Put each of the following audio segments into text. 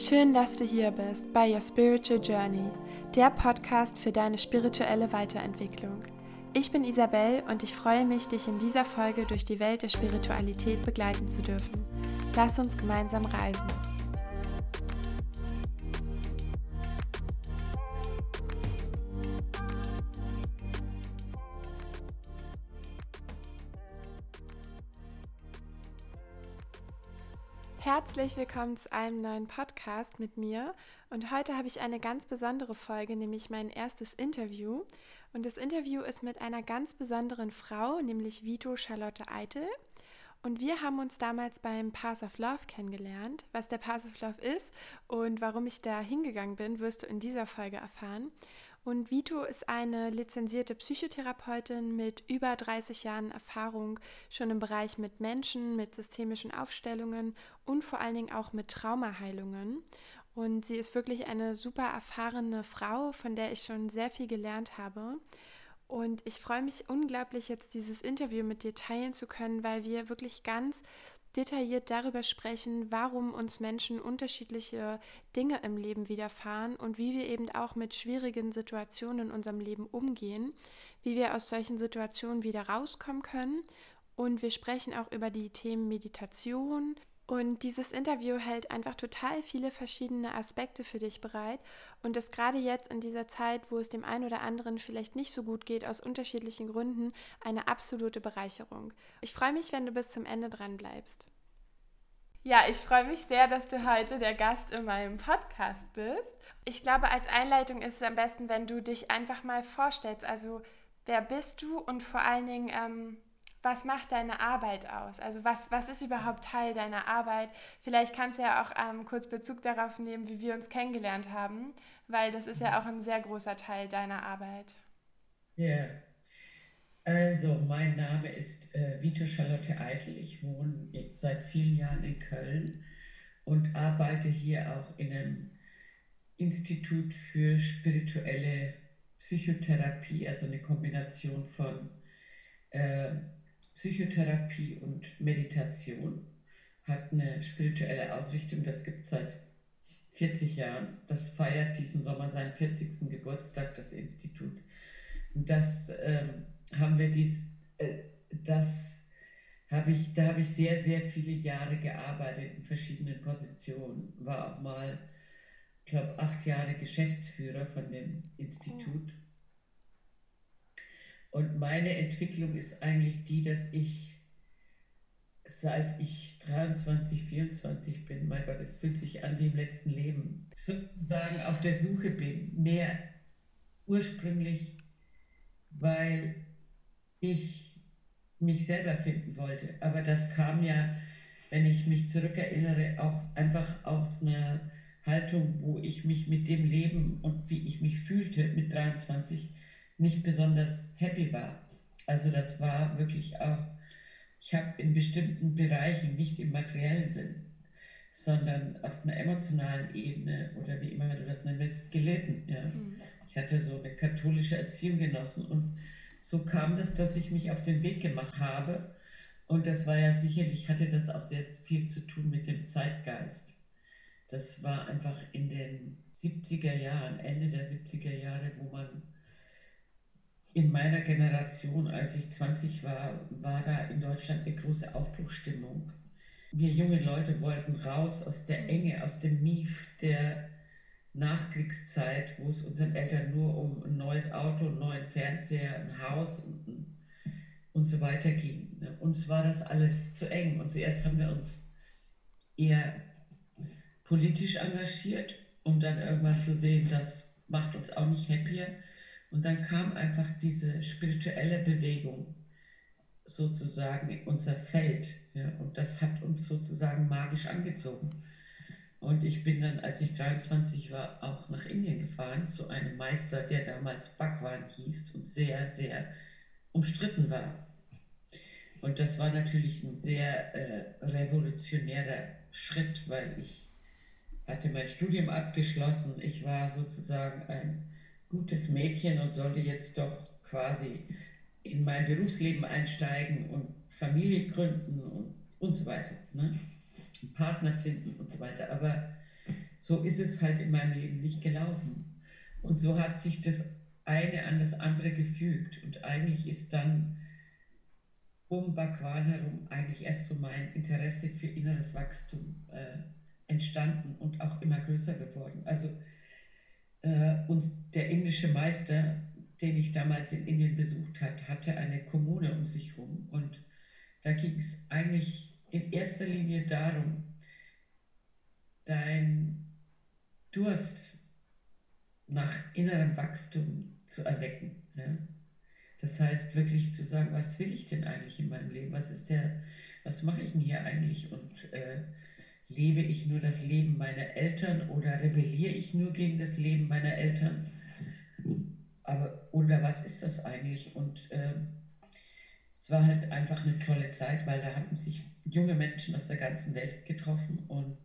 Schön, dass du hier bist bei Your Spiritual Journey, der Podcast für deine spirituelle Weiterentwicklung. Ich bin Isabel und ich freue mich, dich in dieser Folge durch die Welt der Spiritualität begleiten zu dürfen. Lass uns gemeinsam reisen. Herzlich willkommen zu einem neuen Podcast mit mir. Und heute habe ich eine ganz besondere Folge, nämlich mein erstes Interview. Und das Interview ist mit einer ganz besonderen Frau, nämlich Vito Charlotte Eitel. Und wir haben uns damals beim Path of Love kennengelernt. Was der Path of Love ist und warum ich da hingegangen bin, wirst du in dieser Folge erfahren. Und Vito ist eine lizenzierte Psychotherapeutin mit über 30 Jahren Erfahrung schon im Bereich mit Menschen, mit systemischen Aufstellungen und vor allen Dingen auch mit Traumaheilungen. Und sie ist wirklich eine super erfahrene Frau, von der ich schon sehr viel gelernt habe. Und ich freue mich unglaublich, jetzt dieses Interview mit dir teilen zu können, weil wir wirklich ganz detailliert darüber sprechen, warum uns Menschen unterschiedliche Dinge im Leben widerfahren und wie wir eben auch mit schwierigen Situationen in unserem Leben umgehen, wie wir aus solchen Situationen wieder rauskommen können. Und wir sprechen auch über die Themen Meditation, und dieses Interview hält einfach total viele verschiedene Aspekte für dich bereit und ist gerade jetzt in dieser Zeit, wo es dem einen oder anderen vielleicht nicht so gut geht, aus unterschiedlichen Gründen, eine absolute Bereicherung. Ich freue mich, wenn du bis zum Ende dran bleibst. Ja, ich freue mich sehr, dass du heute der Gast in meinem Podcast bist. Ich glaube, als Einleitung ist es am besten, wenn du dich einfach mal vorstellst. Also, wer bist du und vor allen Dingen, ähm, was macht deine Arbeit aus? Also was, was ist überhaupt Teil deiner Arbeit? Vielleicht kannst du ja auch ähm, kurz Bezug darauf nehmen, wie wir uns kennengelernt haben, weil das ist ja auch ein sehr großer Teil deiner Arbeit. Ja, also mein Name ist äh, Vito Charlotte Eitel. Ich wohne seit vielen Jahren in Köln und arbeite hier auch in einem Institut für spirituelle Psychotherapie, also eine Kombination von äh, Psychotherapie und Meditation, hat eine spirituelle Ausrichtung, das gibt es seit 40 Jahren. Das feiert diesen Sommer seinen 40. Geburtstag, das Institut. Das ähm, haben wir dies, äh, das habe ich, da habe ich sehr, sehr viele Jahre gearbeitet in verschiedenen Positionen. War auch mal, ich glaube, acht Jahre Geschäftsführer von dem Institut. Und meine Entwicklung ist eigentlich die, dass ich seit ich 23, 24 bin, mein Gott, es fühlt sich an wie im letzten Leben, sozusagen auf der Suche bin, mehr ursprünglich, weil ich mich selber finden wollte. Aber das kam ja, wenn ich mich zurückerinnere, auch einfach aus einer Haltung, wo ich mich mit dem Leben und wie ich mich fühlte mit 23 nicht besonders happy war. Also das war wirklich auch, ich habe in bestimmten Bereichen, nicht im materiellen Sinn, sondern auf einer emotionalen Ebene oder wie immer du das nennen willst, gelitten. Ja. Mhm. Ich hatte so eine katholische Erziehung genossen und so kam das, dass ich mich auf den Weg gemacht habe. Und das war ja sicherlich, hatte das auch sehr viel zu tun mit dem Zeitgeist. Das war einfach in den 70er Jahren, Ende der 70er Jahre, wo man in meiner Generation, als ich 20 war, war da in Deutschland eine große Aufbruchstimmung. Wir junge Leute wollten raus aus der Enge, aus dem Mief der Nachkriegszeit, wo es unseren Eltern nur um ein neues Auto, einen neuen Fernseher, ein Haus und, und so weiter ging. Ne? Uns war das alles zu eng und zuerst haben wir uns eher politisch engagiert, um dann irgendwann zu sehen, das macht uns auch nicht happier und dann kam einfach diese spirituelle Bewegung sozusagen in unser Feld. Ja, und das hat uns sozusagen magisch angezogen. Und ich bin dann, als ich 23 war, auch nach Indien gefahren zu einem Meister, der damals Bhagwan hieß und sehr, sehr umstritten war. Und das war natürlich ein sehr äh, revolutionärer Schritt, weil ich hatte mein Studium abgeschlossen. Ich war sozusagen ein gutes Mädchen und sollte jetzt doch quasi in mein Berufsleben einsteigen und Familie gründen und, und so weiter. Ne? Einen Partner finden und so weiter. Aber so ist es halt in meinem Leben nicht gelaufen. Und so hat sich das eine an das andere gefügt. Und eigentlich ist dann um Bhagwan herum eigentlich erst so mein Interesse für inneres Wachstum äh, entstanden und auch immer größer geworden. Also und der indische Meister, den ich damals in Indien besucht hat, hatte eine Kommune um sich herum und da ging es eigentlich in erster Linie darum, dein Durst nach innerem Wachstum zu erwecken. Ja? Das heißt, wirklich zu sagen, was will ich denn eigentlich in meinem Leben? Was ist der, was mache ich denn hier eigentlich? Und äh, lebe ich nur das Leben meiner Eltern oder rebelliere ich nur gegen das Leben meiner Eltern? Aber, oder was ist das eigentlich? Und äh, es war halt einfach eine tolle Zeit, weil da hatten sich junge Menschen aus der ganzen Welt getroffen und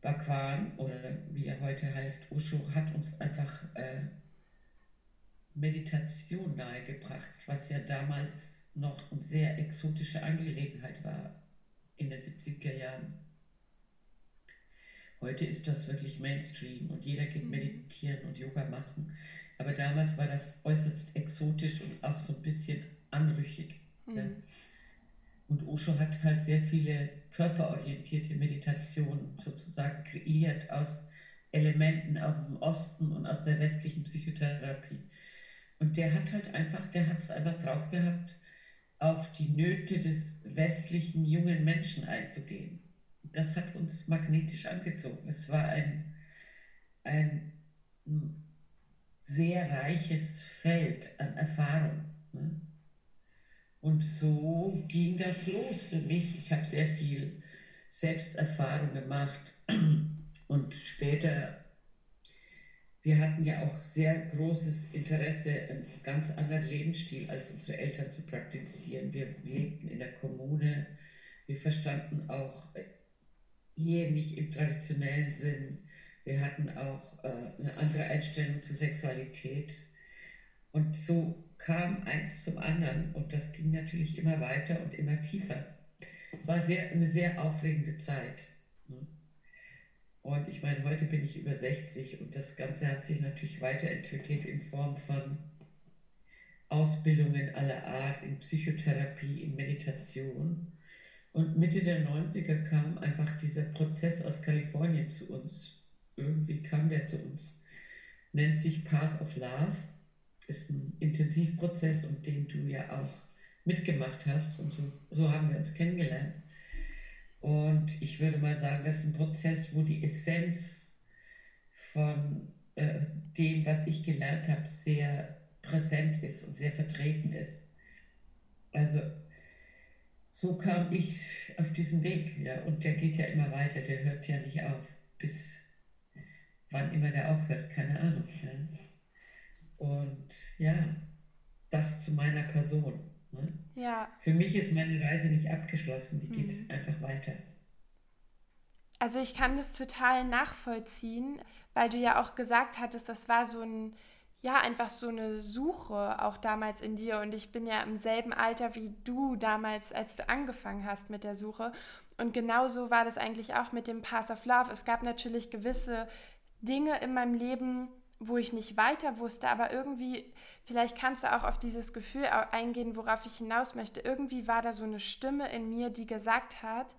Bhagwan oder wie er heute heißt, Osho, hat uns einfach äh, Meditation nahegebracht, was ja damals noch eine sehr exotische Angelegenheit war in den 70er Jahren. Heute ist das wirklich Mainstream und jeder geht mhm. meditieren und Yoga machen. Aber damals war das äußerst exotisch und auch so ein bisschen anrüchig. Mhm. Ja. Und Osho hat halt sehr viele körperorientierte Meditationen sozusagen kreiert aus Elementen aus dem Osten und aus der westlichen Psychotherapie. Und der hat halt einfach, der hat es einfach drauf gehabt, auf die Nöte des westlichen jungen Menschen einzugehen. Das hat uns magnetisch angezogen. Es war ein, ein sehr reiches Feld an Erfahrung. Ne? Und so ging das los für mich. Ich habe sehr viel Selbsterfahrung gemacht und später wir hatten ja auch sehr großes Interesse, einen ganz anderen Lebensstil als unsere Eltern zu praktizieren. Wir lebten in der Kommune, wir verstanden auch Ehe nicht im traditionellen Sinn. Wir hatten auch äh, eine andere Einstellung zur Sexualität. Und so kam eins zum anderen und das ging natürlich immer weiter und immer tiefer. War sehr, eine sehr aufregende Zeit. Ne? Und ich meine, heute bin ich über 60 und das Ganze hat sich natürlich weiterentwickelt in Form von Ausbildungen aller Art, in Psychotherapie, in Meditation. Und Mitte der 90er kam einfach dieser Prozess aus Kalifornien zu uns. Irgendwie kam der zu uns. Nennt sich Path of Love. Ist ein Intensivprozess, um den du ja auch mitgemacht hast. Und so, so haben wir uns kennengelernt. Und ich würde mal sagen, das ist ein Prozess, wo die Essenz von äh, dem, was ich gelernt habe, sehr präsent ist und sehr vertreten ist. Also so kam ich auf diesen Weg, ja, und der geht ja immer weiter, der hört ja nicht auf, bis wann immer der aufhört, keine Ahnung. Ja. Und ja, das zu meiner Person. Ne? Ja. Für mich ist meine Reise nicht abgeschlossen, die geht mhm. einfach weiter. Also ich kann das total nachvollziehen, weil du ja auch gesagt hattest, das war so ein, ja, einfach so eine Suche auch damals in dir. Und ich bin ja im selben Alter wie du damals, als du angefangen hast mit der Suche. Und genauso war das eigentlich auch mit dem Path of Love. Es gab natürlich gewisse Dinge in meinem Leben, wo ich nicht weiter wusste, aber irgendwie, vielleicht kannst du auch auf dieses Gefühl eingehen, worauf ich hinaus möchte. Irgendwie war da so eine Stimme in mir, die gesagt hat,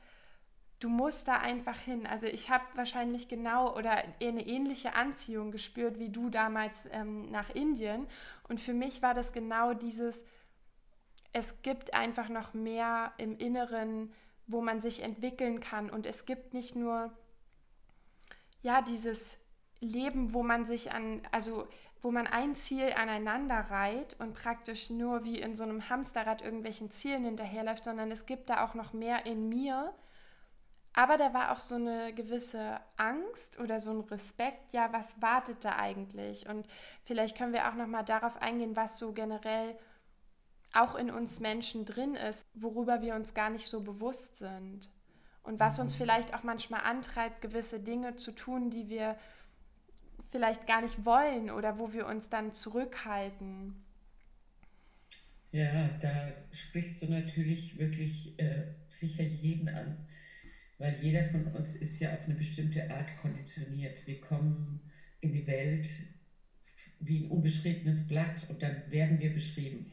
du musst da einfach hin. Also ich habe wahrscheinlich genau oder eine ähnliche Anziehung gespürt wie du damals ähm, nach Indien. Und für mich war das genau dieses, es gibt einfach noch mehr im Inneren, wo man sich entwickeln kann. Und es gibt nicht nur, ja, dieses Leben, wo man sich an, also wo man ein Ziel aneinander reiht und praktisch nur wie in so einem Hamsterrad irgendwelchen Zielen hinterherläuft, sondern es gibt da auch noch mehr in mir. Aber da war auch so eine gewisse Angst oder so ein Respekt, ja, was wartet da eigentlich? Und vielleicht können wir auch noch mal darauf eingehen, was so generell auch in uns Menschen drin ist, worüber wir uns gar nicht so bewusst sind. Und was uns mhm. vielleicht auch manchmal antreibt, gewisse Dinge zu tun, die wir vielleicht gar nicht wollen oder wo wir uns dann zurückhalten. Ja, da sprichst du natürlich wirklich äh, sicher jeden an, weil jeder von uns ist ja auf eine bestimmte Art konditioniert. Wir kommen in die Welt wie ein unbeschriebenes Blatt und dann werden wir beschrieben.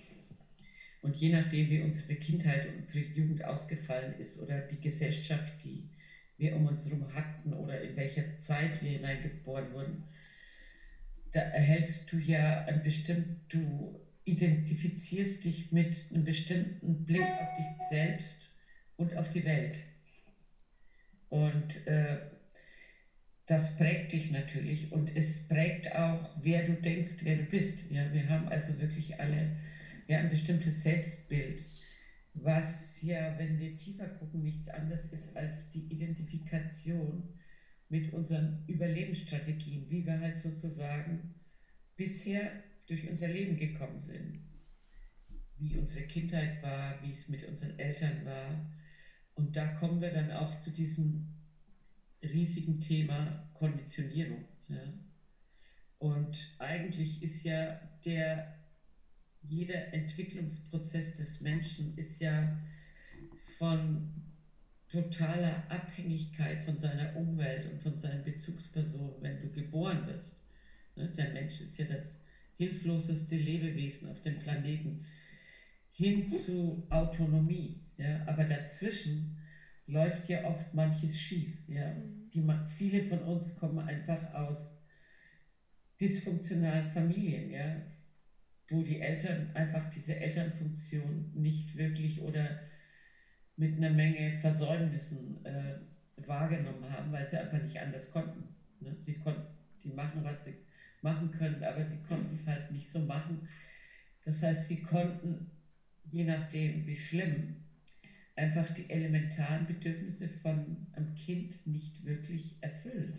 Und je nachdem, wie unsere Kindheit und unsere Jugend ausgefallen ist oder die Gesellschaft, die wir um uns herum hatten oder in welcher Zeit wir hineingeboren wurden, da erhältst du ja ein bestimmt, du identifizierst dich mit einem bestimmten Blick auf dich selbst und auf die Welt. Und äh, das prägt dich natürlich und es prägt auch, wer du denkst, wer du bist. Ja, wir haben also wirklich alle ja, ein bestimmtes Selbstbild, was ja, wenn wir tiefer gucken, nichts anderes ist als die Identifikation mit unseren Überlebensstrategien, wie wir halt sozusagen bisher durch unser Leben gekommen sind. Wie unsere Kindheit war, wie es mit unseren Eltern war. Und da kommen wir dann auch zu diesem riesigen Thema Konditionierung. Ja. Und eigentlich ist ja der, jeder Entwicklungsprozess des Menschen ist ja von totaler Abhängigkeit von seiner Umwelt und von seinen Bezugspersonen, wenn du geboren wirst. Ne, der Mensch ist ja das hilfloseste Lebewesen auf dem Planeten hin zu Autonomie. Ja? Aber dazwischen läuft ja oft manches schief. Ja? Mhm. Die, viele von uns kommen einfach aus dysfunktionalen Familien, ja? wo die Eltern einfach diese Elternfunktion nicht wirklich oder mit einer Menge Versäumnissen äh, wahrgenommen haben, weil sie einfach nicht anders konnten. Ne? Sie konnten, die machen, was sie machen können, aber sie konnten es halt nicht so machen. Das heißt, sie konnten, je nachdem wie schlimm, einfach die elementaren Bedürfnisse von einem Kind nicht wirklich erfüllen.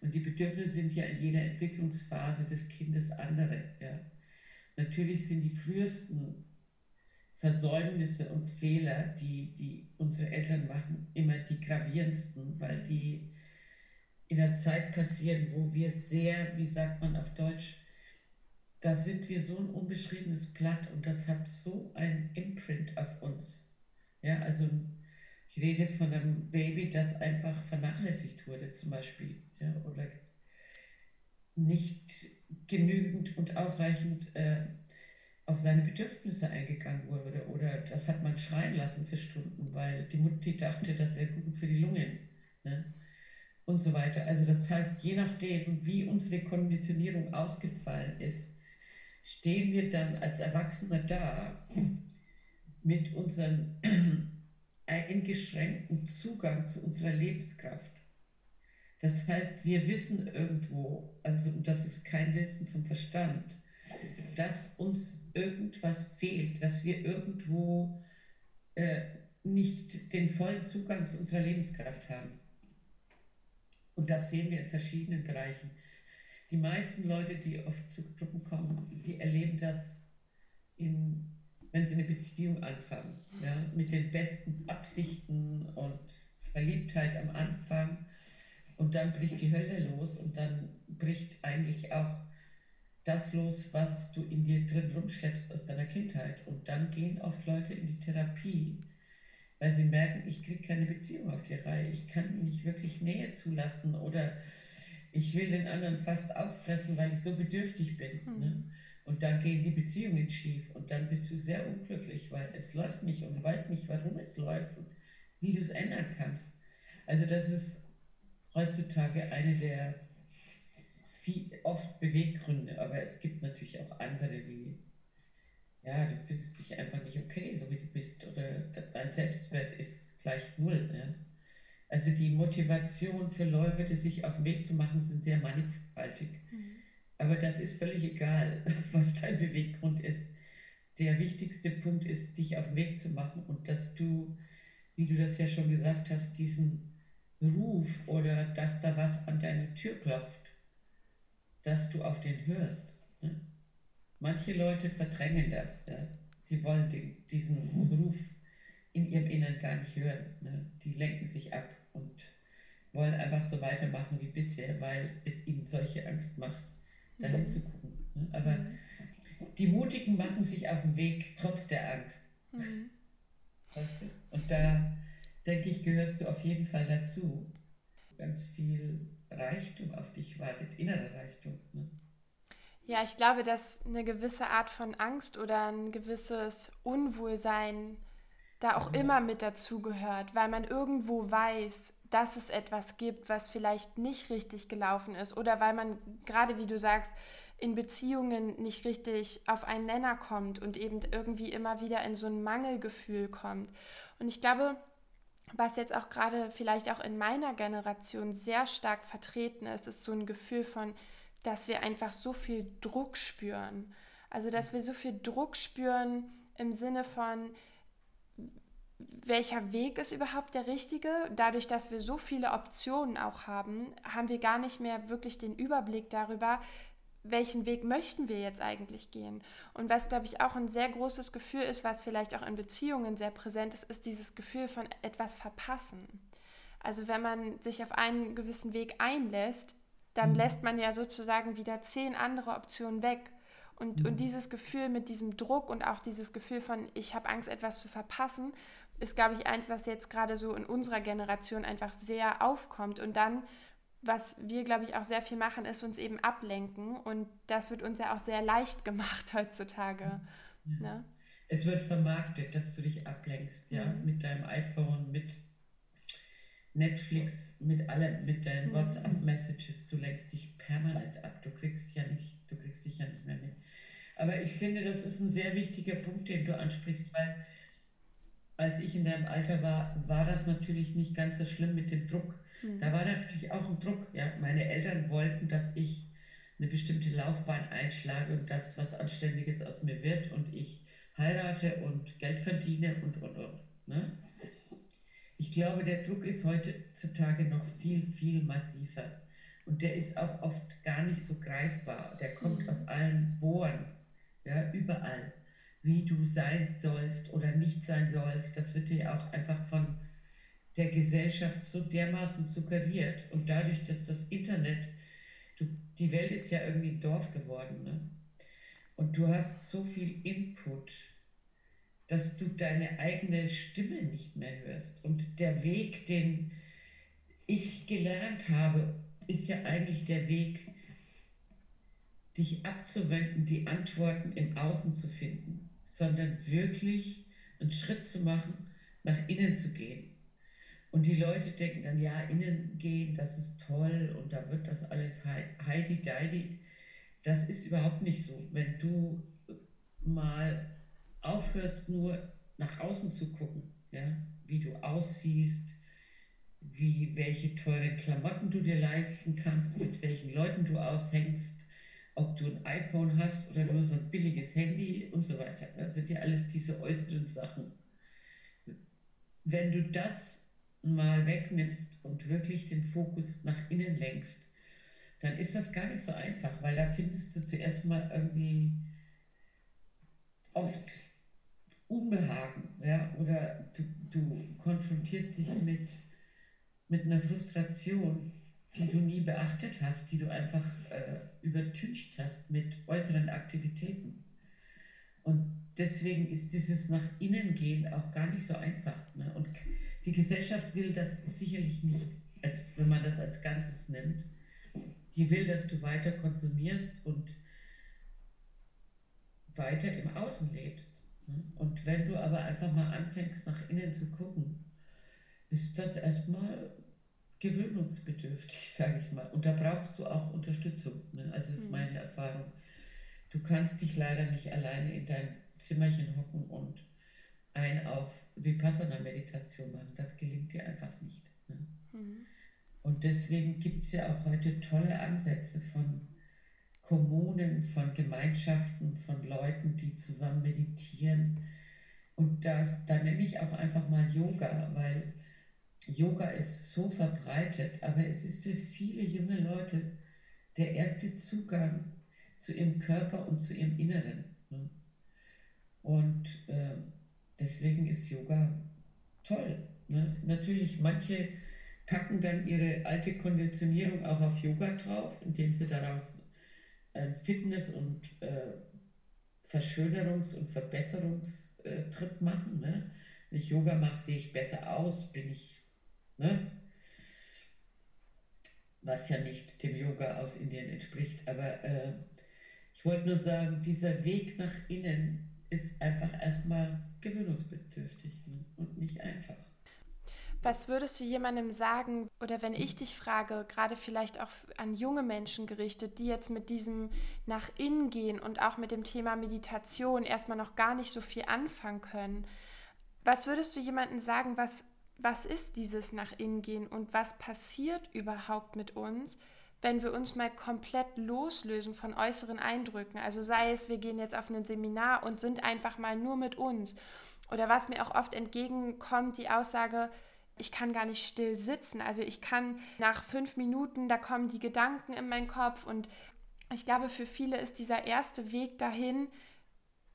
Und die Bedürfnisse sind ja in jeder Entwicklungsphase des Kindes andere. Ja. Natürlich sind die frühesten Versäumnisse und Fehler, die, die unsere Eltern machen, immer die gravierendsten, weil die in der Zeit passieren, wo wir sehr, wie sagt man auf Deutsch, da sind wir so ein unbeschriebenes Blatt und das hat so ein Imprint auf uns. Ja, also ich rede von einem Baby, das einfach vernachlässigt wurde zum Beispiel ja, oder nicht genügend und ausreichend äh, auf seine Bedürfnisse eingegangen wurde oder das hat man schreien lassen für Stunden, weil die Mutti dachte, das wäre gut für die Lungen. Ne? und so weiter. Also das heißt, je nachdem, wie unsere Konditionierung ausgefallen ist, stehen wir dann als Erwachsene da mit unserem eingeschränkten Zugang zu unserer Lebenskraft. Das heißt, wir wissen irgendwo, also das ist kein Wissen vom Verstand, dass uns irgendwas fehlt, dass wir irgendwo äh, nicht den vollen Zugang zu unserer Lebenskraft haben. Und das sehen wir in verschiedenen Bereichen. Die meisten Leute, die oft zu Gruppen kommen, die erleben das, in, wenn sie eine Beziehung anfangen, ja, mit den besten Absichten und Verliebtheit am Anfang. Und dann bricht die Hölle los und dann bricht eigentlich auch das los, was du in dir drin rumschleppst aus deiner Kindheit. Und dann gehen oft Leute in die Therapie, weil sie merken, ich kriege keine Beziehung auf die Reihe, ich kann nicht wirklich Nähe zulassen oder ich will den anderen fast auffressen, weil ich so bedürftig bin. Mhm. Ne? Und dann gehen die Beziehungen schief und dann bist du sehr unglücklich, weil es läuft nicht und du weißt nicht, warum es läuft und wie du es ändern kannst. Also das ist heutzutage eine der viel, oft Beweggründe, aber es gibt natürlich auch andere wie ja, du fühlst dich einfach nicht okay, so wie du bist, oder dein Selbstwert ist gleich null. Ja? Also die Motivation für Leute, sich auf den Weg zu machen, sind sehr mannigfaltig. Mhm. Aber das ist völlig egal, was dein Beweggrund ist. Der wichtigste Punkt ist, dich auf den Weg zu machen und dass du, wie du das ja schon gesagt hast, diesen Ruf oder dass da was an deine Tür klopft, dass du auf den hörst. Ne? Manche Leute verdrängen das. Ja. Die wollen den, diesen Ruf in ihrem Innern gar nicht hören. Ne. Die lenken sich ab und wollen einfach so weitermachen wie bisher, weil es ihnen solche Angst macht, dahin mhm. zu gucken. Ne. Aber mhm. die Mutigen machen sich auf den Weg trotz der Angst. Mhm. Weißt du? Und da denke ich, gehörst du auf jeden Fall dazu. Ganz viel Reichtum auf dich wartet, innerer Reichtum. Ne? Ja, ich glaube, dass eine gewisse Art von Angst oder ein gewisses Unwohlsein da auch ja. immer mit dazugehört, weil man irgendwo weiß, dass es etwas gibt, was vielleicht nicht richtig gelaufen ist oder weil man gerade, wie du sagst, in Beziehungen nicht richtig auf einen Nenner kommt und eben irgendwie immer wieder in so ein Mangelgefühl kommt. Und ich glaube, was jetzt auch gerade vielleicht auch in meiner Generation sehr stark vertreten ist, ist so ein Gefühl von, dass wir einfach so viel Druck spüren. Also, dass wir so viel Druck spüren im Sinne von, welcher Weg ist überhaupt der richtige? Dadurch, dass wir so viele Optionen auch haben, haben wir gar nicht mehr wirklich den Überblick darüber, welchen Weg möchten wir jetzt eigentlich gehen? Und was, glaube ich, auch ein sehr großes Gefühl ist, was vielleicht auch in Beziehungen sehr präsent ist, ist dieses Gefühl von etwas verpassen. Also wenn man sich auf einen gewissen Weg einlässt, dann mhm. lässt man ja sozusagen wieder zehn andere Optionen weg. Und, mhm. und dieses Gefühl mit diesem Druck und auch dieses Gefühl von, ich habe Angst, etwas zu verpassen, ist, glaube ich, eins, was jetzt gerade so in unserer Generation einfach sehr aufkommt. Und dann was wir, glaube ich, auch sehr viel machen, ist uns eben ablenken. Und das wird uns ja auch sehr leicht gemacht heutzutage. Ja. Ne? Es wird vermarktet, dass du dich ablenkst, ja, mhm. mit deinem iPhone, mit Netflix, mit allem, mit deinen mhm. WhatsApp-Messages. Du lenkst dich permanent ab. Du kriegst ja nicht, du kriegst dich ja nicht mehr mit. Aber ich finde, das ist ein sehr wichtiger Punkt, den du ansprichst, weil als ich in deinem Alter war, war das natürlich nicht ganz so schlimm mit dem Druck Mhm. Da war natürlich auch ein Druck. Ja? Meine Eltern wollten, dass ich eine bestimmte Laufbahn einschlage und das, was Anständiges aus mir wird und ich heirate und Geld verdiene und, und, und. Ne? Ich glaube, der Druck ist heutzutage noch viel, viel massiver. Und der ist auch oft gar nicht so greifbar. Der kommt mhm. aus allen Bohren, ja, überall. Wie du sein sollst oder nicht sein sollst, das wird dir auch einfach von der Gesellschaft so dermaßen suggeriert. Und dadurch, dass das Internet, du, die Welt ist ja irgendwie ein Dorf geworden, ne? und du hast so viel Input, dass du deine eigene Stimme nicht mehr hörst. Und der Weg, den ich gelernt habe, ist ja eigentlich der Weg, dich abzuwenden, die Antworten im Außen zu finden, sondern wirklich einen Schritt zu machen, nach innen zu gehen und die Leute denken dann, ja, innen gehen, das ist toll und da wird das alles heidi deidi. Das ist überhaupt nicht so. Wenn du mal aufhörst, nur nach außen zu gucken, ja, wie du aussiehst, wie, welche teuren Klamotten du dir leisten kannst, mit welchen Leuten du aushängst, ob du ein iPhone hast oder nur so ein billiges Handy und so weiter. Das sind ja alles diese äußeren Sachen. Wenn du das mal wegnimmst und wirklich den Fokus nach innen lenkst, dann ist das gar nicht so einfach, weil da findest du zuerst mal irgendwie oft Unbehagen, ja, oder du, du konfrontierst dich mit, mit einer Frustration, die du nie beachtet hast, die du einfach äh, übertüncht hast mit äußeren Aktivitäten. Und deswegen ist dieses nach innen gehen auch gar nicht so einfach. Ne? Und die Gesellschaft will das sicherlich nicht, als, wenn man das als Ganzes nimmt. Die will, dass du weiter konsumierst und weiter im Außen lebst. Ne? Und wenn du aber einfach mal anfängst, nach innen zu gucken, ist das erstmal gewöhnungsbedürftig, sage ich mal. Und da brauchst du auch Unterstützung. Ne? Also ist mhm. meine Erfahrung. Du kannst dich leider nicht alleine in dein Zimmerchen hocken und ein auf Vipassana-Meditation machen. Das gelingt dir einfach nicht. Ne? Mhm. Und deswegen gibt es ja auch heute tolle Ansätze von Kommunen, von Gemeinschaften, von Leuten, die zusammen meditieren. Und das, da nenne ich auch einfach mal Yoga, weil Yoga ist so verbreitet, aber es ist für viele junge Leute der erste Zugang zu ihrem Körper und zu ihrem Inneren. Ne? Und äh, deswegen ist Yoga toll. Ne? Natürlich, manche packen dann ihre alte Konditionierung auch auf Yoga drauf, indem sie daraus einen Fitness- und äh, Verschönerungs- und Verbesserungstrip machen. Ne? wenn ich Yoga mache, sehe ich besser aus, bin ich, ne? Was ja nicht dem Yoga aus Indien entspricht. Aber äh, ich wollte nur sagen, dieser Weg nach innen ist einfach erstmal gewöhnungsbedürftig ne? und nicht einfach. Was würdest du jemandem sagen, oder wenn ich dich frage, gerade vielleicht auch an junge Menschen gerichtet, die jetzt mit diesem nach innen gehen und auch mit dem Thema Meditation erstmal noch gar nicht so viel anfangen können, was würdest du jemandem sagen, was, was ist dieses nach innen gehen und was passiert überhaupt mit uns, wenn wir uns mal komplett loslösen von äußeren Eindrücken? Also sei es, wir gehen jetzt auf ein Seminar und sind einfach mal nur mit uns. Oder was mir auch oft entgegenkommt, die Aussage, ich kann gar nicht still sitzen. Also ich kann nach fünf Minuten, da kommen die Gedanken in meinen Kopf und ich glaube, für viele ist dieser erste Weg dahin,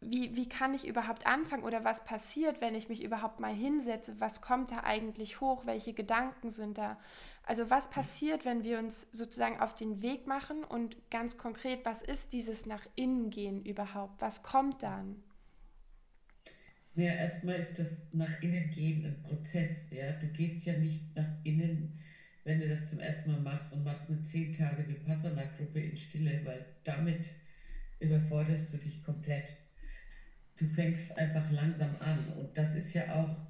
wie, wie kann ich überhaupt anfangen oder was passiert, wenn ich mich überhaupt mal hinsetze? Was kommt da eigentlich hoch? Welche Gedanken sind da? Also was passiert, wenn wir uns sozusagen auf den Weg machen und ganz konkret, was ist dieses nach innen gehen überhaupt? Was kommt dann? Ja, erstmal ist das nach innen gehen ein Prozess. Ja? Du gehst ja nicht nach innen, wenn du das zum ersten Mal machst und machst eine zehn Tage Vipassana-Gruppe in Stille, weil damit überforderst du dich komplett. Du fängst einfach langsam an. Und das ist ja auch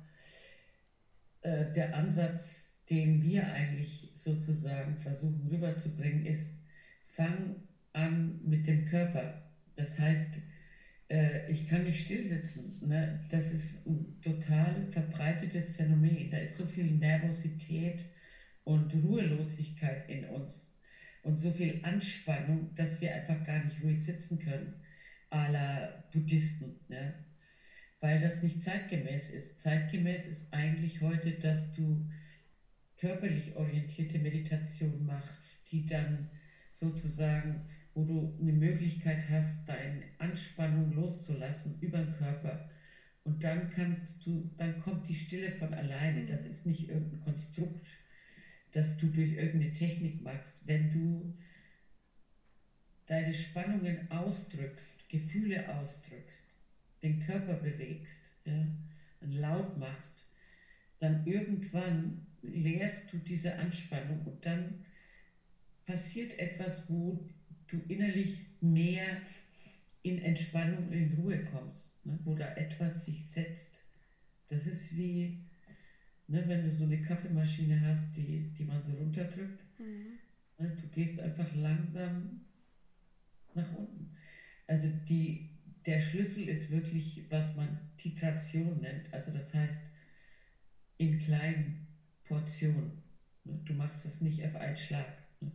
äh, der Ansatz, den wir eigentlich sozusagen versuchen rüberzubringen, ist, fang an mit dem Körper. Das heißt, äh, ich kann nicht stillsitzen. Ne? Das ist ein total verbreitetes Phänomen. Da ist so viel Nervosität und Ruhelosigkeit in uns und so viel Anspannung, dass wir einfach gar nicht ruhig sitzen können, la Buddhisten. Ne? Weil das nicht zeitgemäß ist. Zeitgemäß ist eigentlich heute, dass du körperlich orientierte Meditation machst, die dann sozusagen wo du eine Möglichkeit hast, deine Anspannung loszulassen über den Körper. Und dann kannst du, dann kommt die Stille von alleine. Das ist nicht irgendein Konstrukt, das du durch irgendeine Technik machst. Wenn du deine Spannungen ausdrückst, Gefühle ausdrückst, den Körper bewegst, ja, laut machst, dann irgendwann lehrst du diese Anspannung und dann passiert etwas, wo du innerlich mehr in Entspannung und in Ruhe kommst, ne, wo da etwas sich setzt. Das ist wie, ne, wenn du so eine Kaffeemaschine hast, die, die man so runterdrückt. Mhm. Ne, du gehst einfach langsam nach unten. Also die, der Schlüssel ist wirklich, was man Titration nennt. Also das heißt, in kleinen Portionen. Ne, du machst das nicht auf einen Schlag. Ne.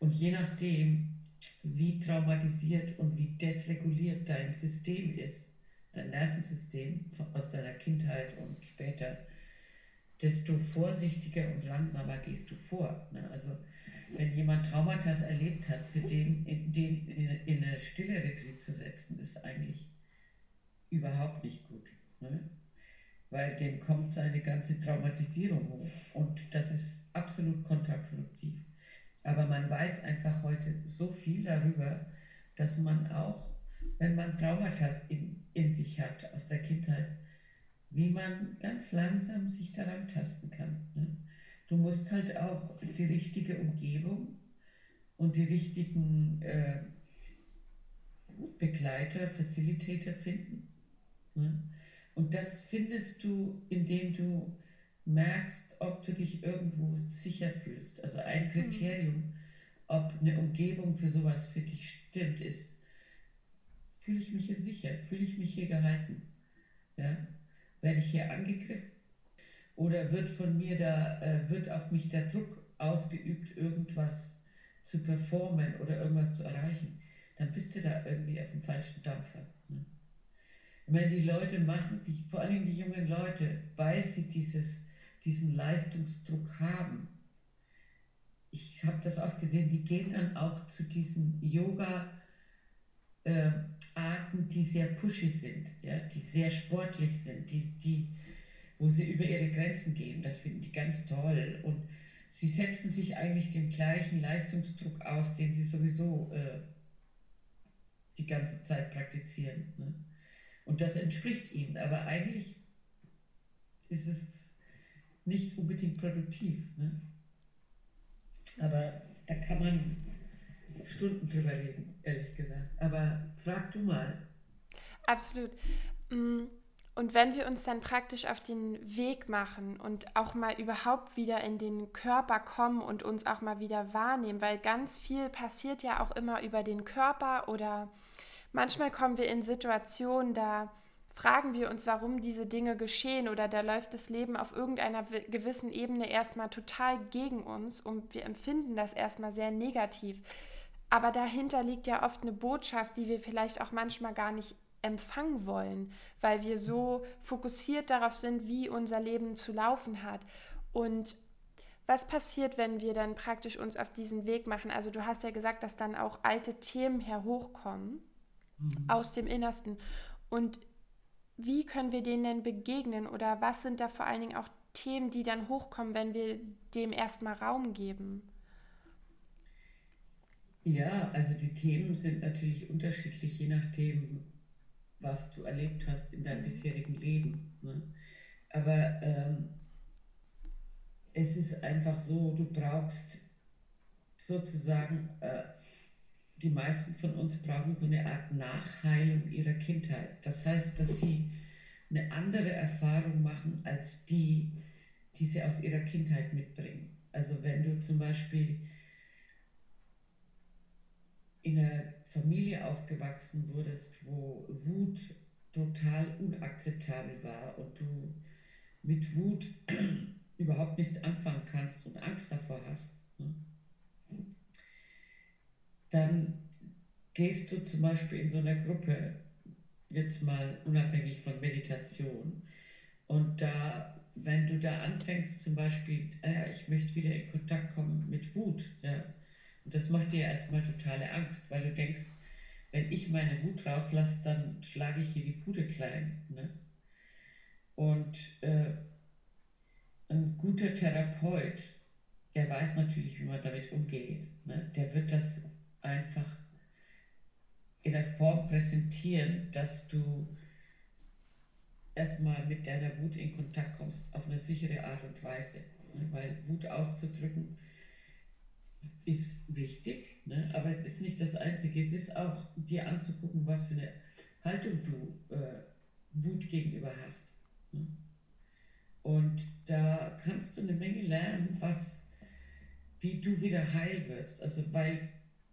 Und je nachdem, wie traumatisiert und wie desreguliert dein System ist, dein Nervensystem aus deiner Kindheit und später, desto vorsichtiger und langsamer gehst du vor. Ne? Also wenn jemand Traumata erlebt hat, für den, den in eine stille Retreat zu setzen, ist eigentlich überhaupt nicht gut. Ne? Weil dem kommt seine ganze Traumatisierung hoch und das ist absolut kontraproduktiv. Aber man weiß einfach heute so viel darüber, dass man auch, wenn man Traumata in, in sich hat aus der Kindheit, wie man ganz langsam sich daran tasten kann. Ne? Du musst halt auch die richtige Umgebung und die richtigen äh, Begleiter, Facilitator finden. Ne? Und das findest du, indem du merkst, ob du dich irgendwo sicher fühlst. Also ein hm. Kriterium, ob eine Umgebung für sowas für dich stimmt, ist, fühle ich mich hier sicher, fühle ich mich hier gehalten? Ja? Werde ich hier angegriffen? Oder wird von mir da, äh, wird auf mich der Druck ausgeübt, irgendwas zu performen oder irgendwas zu erreichen? Dann bist du da irgendwie auf dem falschen Dampfer. Ne? Wenn die Leute machen, die, vor allem die jungen Leute, weil sie dieses diesen Leistungsdruck haben. Ich habe das oft gesehen, die gehen dann auch zu diesen Yoga-Arten, äh, die sehr pushy sind, ja, die sehr sportlich sind, die, die, wo sie über ihre Grenzen gehen. Das finden die ganz toll. Und sie setzen sich eigentlich den gleichen Leistungsdruck aus, den sie sowieso äh, die ganze Zeit praktizieren. Ne? Und das entspricht ihnen. Aber eigentlich ist es nicht unbedingt produktiv. Ne? Aber da kann man Stunden drüber reden, ehrlich gesagt. Aber frag du mal. Absolut. Mm, und wenn wir uns dann praktisch auf den Weg machen und auch mal überhaupt wieder in den Körper kommen und uns auch mal wieder wahrnehmen, weil ganz viel passiert ja auch immer über den Körper oder manchmal kommen wir in Situationen, da fragen wir uns, warum diese Dinge geschehen oder da läuft das Leben auf irgendeiner gewissen Ebene erstmal total gegen uns und wir empfinden das erstmal sehr negativ. Aber dahinter liegt ja oft eine Botschaft, die wir vielleicht auch manchmal gar nicht empfangen wollen, weil wir so fokussiert darauf sind, wie unser Leben zu laufen hat. Und was passiert, wenn wir dann praktisch uns auf diesen Weg machen? Also du hast ja gesagt, dass dann auch alte Themen herhochkommen mhm. aus dem Innersten. Und wie können wir denen denn begegnen? Oder was sind da vor allen Dingen auch Themen, die dann hochkommen, wenn wir dem erstmal Raum geben? Ja, also die Themen sind natürlich unterschiedlich, je nachdem, was du erlebt hast in deinem bisherigen Leben. Ne? Aber ähm, es ist einfach so, du brauchst sozusagen, äh, die meisten von uns brauchen so eine Art Nachheilung ihrer Kindheit. Das heißt, dass sie eine andere Erfahrung machen als die, die sie aus ihrer Kindheit mitbringen. Also wenn du zum Beispiel in einer Familie aufgewachsen wurdest, wo Wut total unakzeptabel war und du mit Wut überhaupt nichts anfangen kannst und Angst davor hast, ne? dann gehst du zum Beispiel in so einer Gruppe, jetzt mal unabhängig von Meditation, und da, wenn du da anfängst, zum Beispiel, äh, ich möchte wieder in Kontakt kommen mit Wut, ja, und das macht dir erstmal totale Angst, weil du denkst, wenn ich meine Wut rauslasse, dann schlage ich hier die Bude klein. Ne? Und äh, ein guter Therapeut, der weiß natürlich, wie man damit umgeht. Ne? Der wird das einfach in der Form präsentieren, dass du erstmal mit deiner Wut in Kontakt kommst, auf eine sichere Art und Weise. Ne? Weil Wut auszudrücken ist wichtig, ne? aber es ist nicht das Einzige. Es ist auch dir anzugucken, was für eine Haltung du äh, Wut gegenüber hast. Ne? Und da kannst du eine Menge lernen, was, wie du wieder heil wirst. Also weil,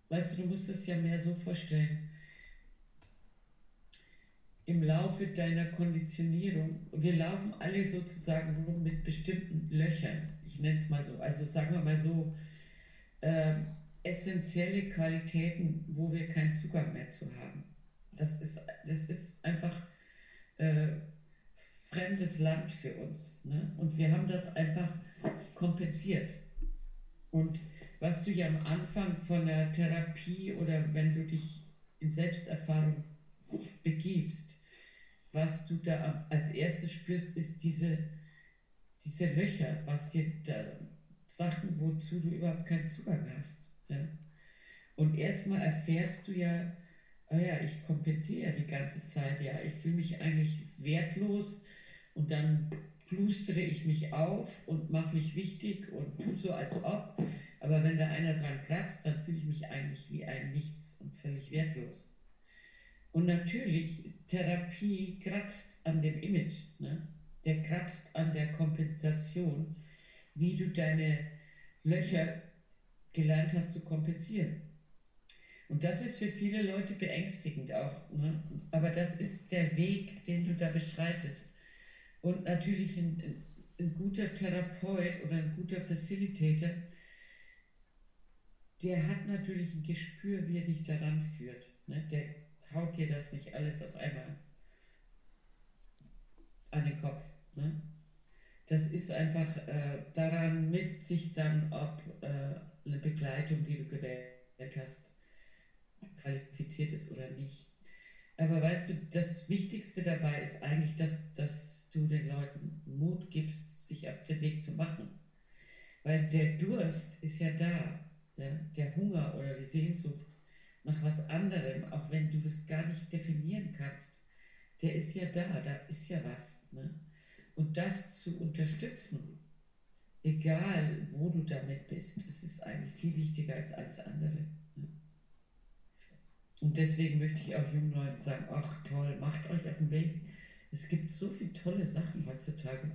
weißt du, du musst es ja mehr so vorstellen, im Laufe deiner Konditionierung, wir laufen alle sozusagen rum mit bestimmten Löchern, ich nenne es mal so, also sagen wir mal so, äh, essentielle Qualitäten, wo wir keinen Zugang mehr zu haben. Das ist, das ist einfach äh, fremdes Land für uns. Ne? Und wir haben das einfach kompensiert. Und was du ja am Anfang von der Therapie oder wenn du dich in Selbsterfahrung begibst, was du da als erstes spürst, ist diese, diese Löcher, was dir da Sachen, wozu du überhaupt keinen Zugang hast. Ja? Und erstmal erfährst du ja, oh ja, ich kompensiere die ganze Zeit, ja, ich fühle mich eigentlich wertlos und dann plustere ich mich auf und mache mich wichtig und tue so, als ob. Aber wenn da einer dran kratzt, dann fühle ich mich eigentlich wie ein Nichts und völlig wertlos. Und natürlich, Therapie kratzt an dem Image, ne? der kratzt an der Kompensation wie du deine Löcher gelernt hast zu kompensieren. Und das ist für viele Leute beängstigend auch. Ne? Aber das ist der Weg, den du da beschreitest. Und natürlich ein, ein guter Therapeut oder ein guter Facilitator, der hat natürlich ein Gespür, wie er dich daran führt. Ne? Der haut dir das nicht alles auf einmal an den Kopf. Ne? Das ist einfach, äh, daran misst sich dann, ob äh, eine Begleitung, die du gewählt hast, qualifiziert ist oder nicht. Aber weißt du, das Wichtigste dabei ist eigentlich, dass, dass du den Leuten Mut gibst, sich auf den Weg zu machen. Weil der Durst ist ja da, ja? der Hunger oder die Sehnsucht nach was anderem, auch wenn du das gar nicht definieren kannst, der ist ja da, da ist ja was. Ne? Und das zu unterstützen, egal wo du damit bist, das ist eigentlich viel wichtiger als alles andere. Und deswegen möchte ich auch jungen Leuten sagen, ach toll, macht euch auf den Weg. Es gibt so viele tolle Sachen heutzutage.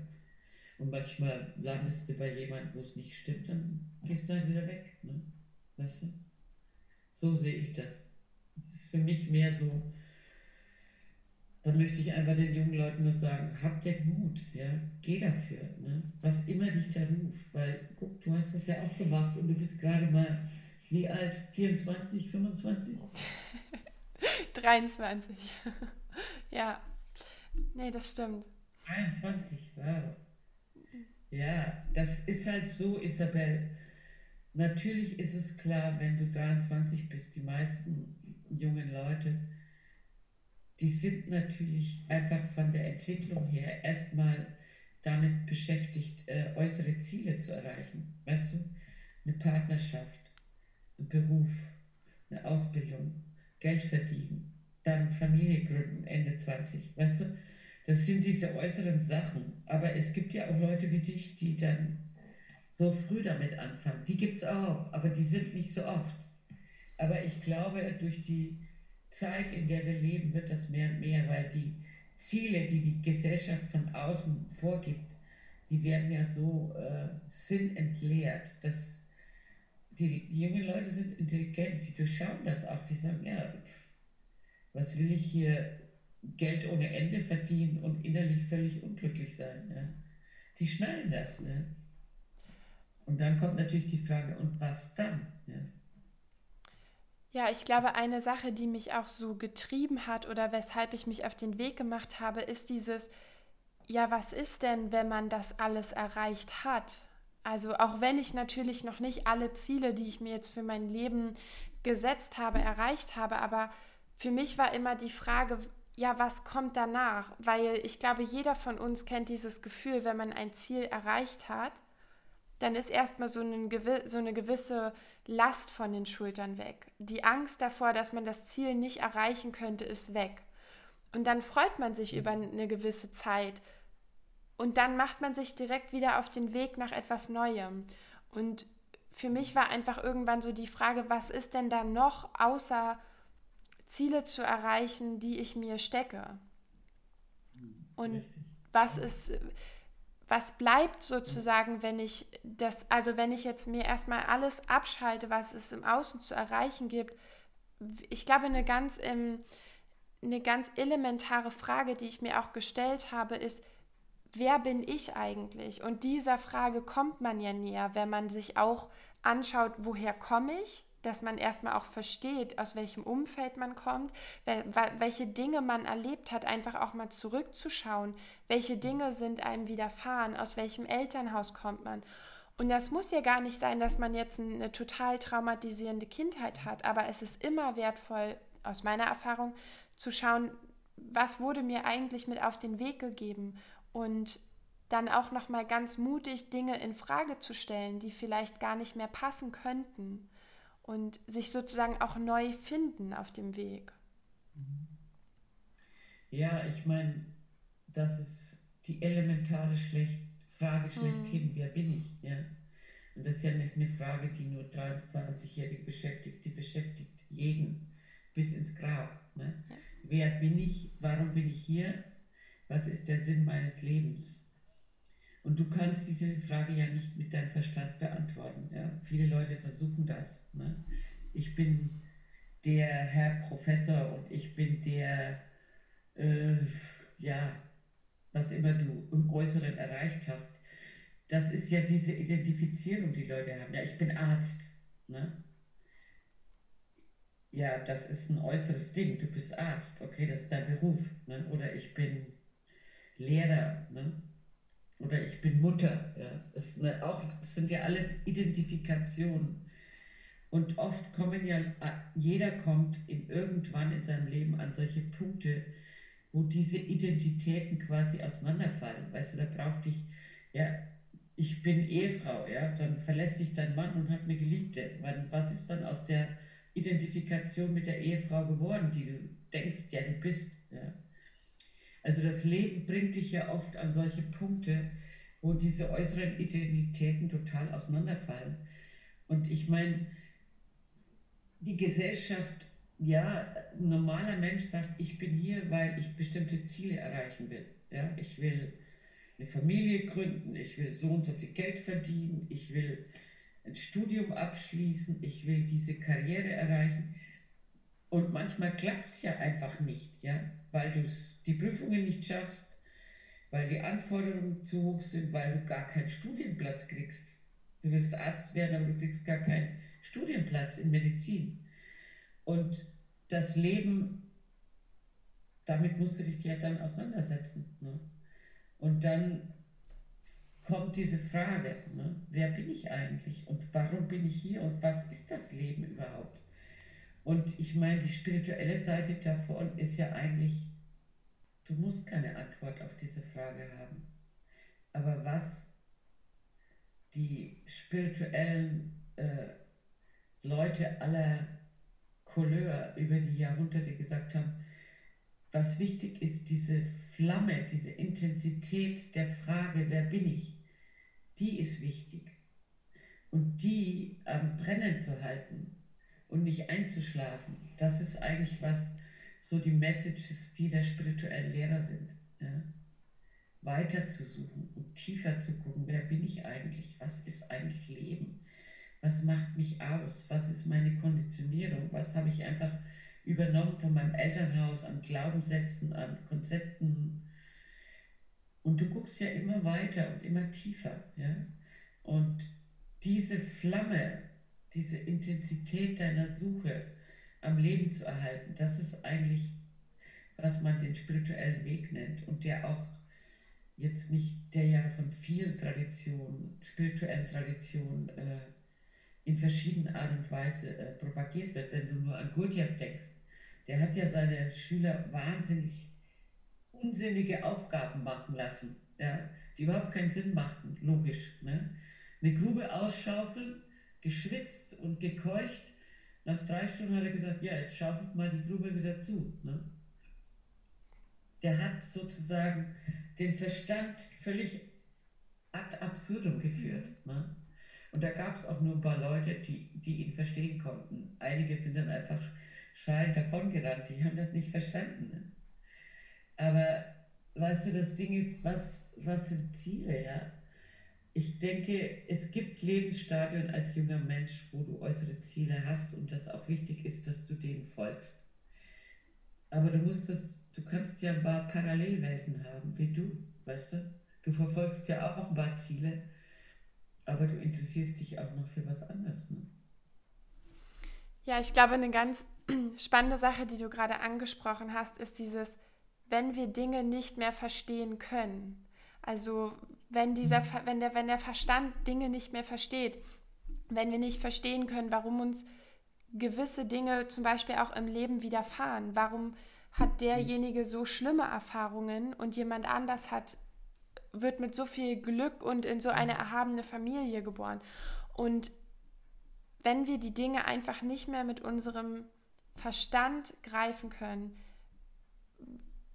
Und manchmal landest du bei jemandem, wo es nicht stimmt, dann gehst du halt wieder weg. Ne? Weißt du? So sehe ich das. Das ist für mich mehr so, dann möchte ich einfach den jungen Leuten nur sagen, habt den Mut, ja, geh dafür, ne? was immer dich da ruft, weil guck, du hast das ja auch gemacht und du bist gerade mal, wie alt, 24, 25? 23, ja, nee, das stimmt. 23, wow. Ja, das ist halt so, Isabel. Natürlich ist es klar, wenn du 23 bist, die meisten jungen Leute, die sind natürlich einfach von der Entwicklung her erstmal damit beschäftigt, äh, äußere Ziele zu erreichen. Weißt du, eine Partnerschaft, ein Beruf, eine Ausbildung, Geld verdienen, dann Familie gründen, Ende 20. Weißt du, das sind diese äußeren Sachen. Aber es gibt ja auch Leute wie dich, die dann so früh damit anfangen. Die gibt es auch, aber die sind nicht so oft. Aber ich glaube, durch die Zeit, in der wir leben, wird das mehr und mehr, weil die Ziele, die die Gesellschaft von außen vorgibt, die werden ja so äh, sinnentleert. Dass die, die jungen Leute sind intelligent, die durchschauen das auch, die sagen, ja, pff, was will ich hier Geld ohne Ende verdienen und innerlich völlig unglücklich sein. Ne? Die schnallen das. Ne? Und dann kommt natürlich die Frage, und was dann? Ne? Ja, ich glaube, eine Sache, die mich auch so getrieben hat oder weshalb ich mich auf den Weg gemacht habe, ist dieses, ja, was ist denn, wenn man das alles erreicht hat? Also auch wenn ich natürlich noch nicht alle Ziele, die ich mir jetzt für mein Leben gesetzt habe, erreicht habe, aber für mich war immer die Frage, ja, was kommt danach? Weil ich glaube, jeder von uns kennt dieses Gefühl, wenn man ein Ziel erreicht hat, dann ist erstmal so, so eine gewisse Last von den Schultern weg. Die Angst davor, dass man das Ziel nicht erreichen könnte, ist weg. Und dann freut man sich über eine gewisse Zeit. Und dann macht man sich direkt wieder auf den Weg nach etwas Neuem. Und für mich war einfach irgendwann so die Frage, was ist denn da noch außer Ziele zu erreichen, die ich mir stecke? Und Richtig. was ist was bleibt sozusagen, wenn ich das, also wenn ich jetzt mir erstmal alles abschalte, was es im Außen zu erreichen gibt, ich glaube, eine ganz, ähm, eine ganz elementare Frage, die ich mir auch gestellt habe, ist, wer bin ich eigentlich? Und dieser Frage kommt man ja näher, wenn man sich auch anschaut, woher komme ich? Dass man erstmal auch versteht, aus welchem Umfeld man kommt, welche Dinge man erlebt hat, einfach auch mal zurückzuschauen, welche Dinge sind einem widerfahren, aus welchem Elternhaus kommt man. Und das muss ja gar nicht sein, dass man jetzt eine total traumatisierende Kindheit hat, aber es ist immer wertvoll, aus meiner Erfahrung, zu schauen, was wurde mir eigentlich mit auf den Weg gegeben und dann auch noch mal ganz mutig Dinge in Frage zu stellen, die vielleicht gar nicht mehr passen könnten und sich sozusagen auch neu finden auf dem Weg. Ja, ich meine, das ist die elementare Schlecht Frage schlechthin, hm. wer bin ich? Ja? Und das ist ja nicht eine Frage, die nur 23-Jährige beschäftigt, die beschäftigt jeden bis ins Grab. Ne? Ja. Wer bin ich? Warum bin ich hier? Was ist der Sinn meines Lebens? Und du kannst diese Frage ja nicht mit deinem Verstand beantworten. Ja? Viele Leute versuchen das. Ne? Ich bin der Herr Professor und ich bin der, äh, ja, was immer du im Äußeren erreicht hast. Das ist ja diese Identifizierung, die Leute haben. Ja, ich bin Arzt. Ne? Ja, das ist ein äußeres Ding. Du bist Arzt, okay, das ist dein Beruf. Ne? Oder ich bin Lehrer. Ne? Oder ich bin Mutter. Ja. Das, auch, das sind ja alles Identifikationen. Und oft kommen ja, jeder kommt in, irgendwann in seinem Leben an solche Punkte, wo diese Identitäten quasi auseinanderfallen. Weißt du, da braucht dich, ja, ich bin Ehefrau, ja, dann verlässt dich dein Mann und hat eine Geliebte. Was ist dann aus der Identifikation mit der Ehefrau geworden, die du denkst, ja, du bist, ja. Also das Leben bringt dich ja oft an solche Punkte, wo diese äußeren Identitäten total auseinanderfallen. Und ich meine, die Gesellschaft, ja, ein normaler Mensch sagt, ich bin hier, weil ich bestimmte Ziele erreichen will. Ja, ich will eine Familie gründen, ich will so und so viel Geld verdienen, ich will ein Studium abschließen, ich will diese Karriere erreichen. Und manchmal klappt es ja einfach nicht, ja, weil du die Prüfungen nicht schaffst, weil die Anforderungen zu hoch sind, weil du gar keinen Studienplatz kriegst. Du willst Arzt werden, aber du kriegst gar keinen Studienplatz in Medizin. Und das Leben, damit musst du dich ja dann auseinandersetzen. Ne? Und dann kommt diese Frage, ne? wer bin ich eigentlich und warum bin ich hier und was ist das Leben überhaupt? Und ich meine, die spirituelle Seite davon ist ja eigentlich, du musst keine Antwort auf diese Frage haben. Aber was die spirituellen äh, Leute aller Couleur über die Jahrhunderte gesagt haben, was wichtig ist, diese Flamme, diese Intensität der Frage, wer bin ich, die ist wichtig. Und die am Brennen zu halten und nicht einzuschlafen, das ist eigentlich was so die Messages vieler spirituellen Lehrer sind. Ja? Weiter zu suchen und tiefer zu gucken, wer bin ich eigentlich, was ist eigentlich Leben, was macht mich aus, was ist meine Konditionierung, was habe ich einfach übernommen von meinem Elternhaus an Glaubenssätzen, an Konzepten. Und du guckst ja immer weiter und immer tiefer. Ja? Und diese Flamme, diese Intensität deiner Suche am Leben zu erhalten, das ist eigentlich, was man den spirituellen Weg nennt und der auch jetzt nicht, der ja von vielen Traditionen, spirituellen Traditionen äh, in verschiedenen Art und Weise äh, propagiert wird. Wenn du nur an Gurdjieff denkst, der hat ja seine Schüler wahnsinnig unsinnige Aufgaben machen lassen, ja, die überhaupt keinen Sinn machten, logisch. Ne? Eine Grube ausschaufeln, geschwitzt und gekeucht. Nach drei Stunden hat er gesagt, ja, jetzt schaufelt mal die Grube wieder zu. Ne? Der hat sozusagen den Verstand völlig ad absurdum geführt. Ne? Und da gab es auch nur ein paar Leute, die, die ihn verstehen konnten. Einige sind dann einfach schreiend davongerannt. Die haben das nicht verstanden. Ne? Aber weißt du, das Ding ist, was, was sind Ziele, ja? Ich denke, es gibt Lebensstadien als junger Mensch, wo du äußere Ziele hast und das auch wichtig ist, dass du denen folgst. Aber du musst das, du kannst ja ein paar Parallelwelten haben, wie du, weißt du? Du verfolgst ja auch ein paar Ziele, aber du interessierst dich auch noch für was anderes. Ne? Ja, ich glaube, eine ganz spannende Sache, die du gerade angesprochen hast, ist dieses, wenn wir Dinge nicht mehr verstehen können. Also wenn, dieser, wenn, der, wenn der Verstand Dinge nicht mehr versteht, wenn wir nicht verstehen können, warum uns gewisse Dinge zum Beispiel auch im Leben widerfahren, warum hat derjenige so schlimme Erfahrungen und jemand anders hat, wird mit so viel Glück und in so eine erhabene Familie geboren. Und wenn wir die Dinge einfach nicht mehr mit unserem Verstand greifen können,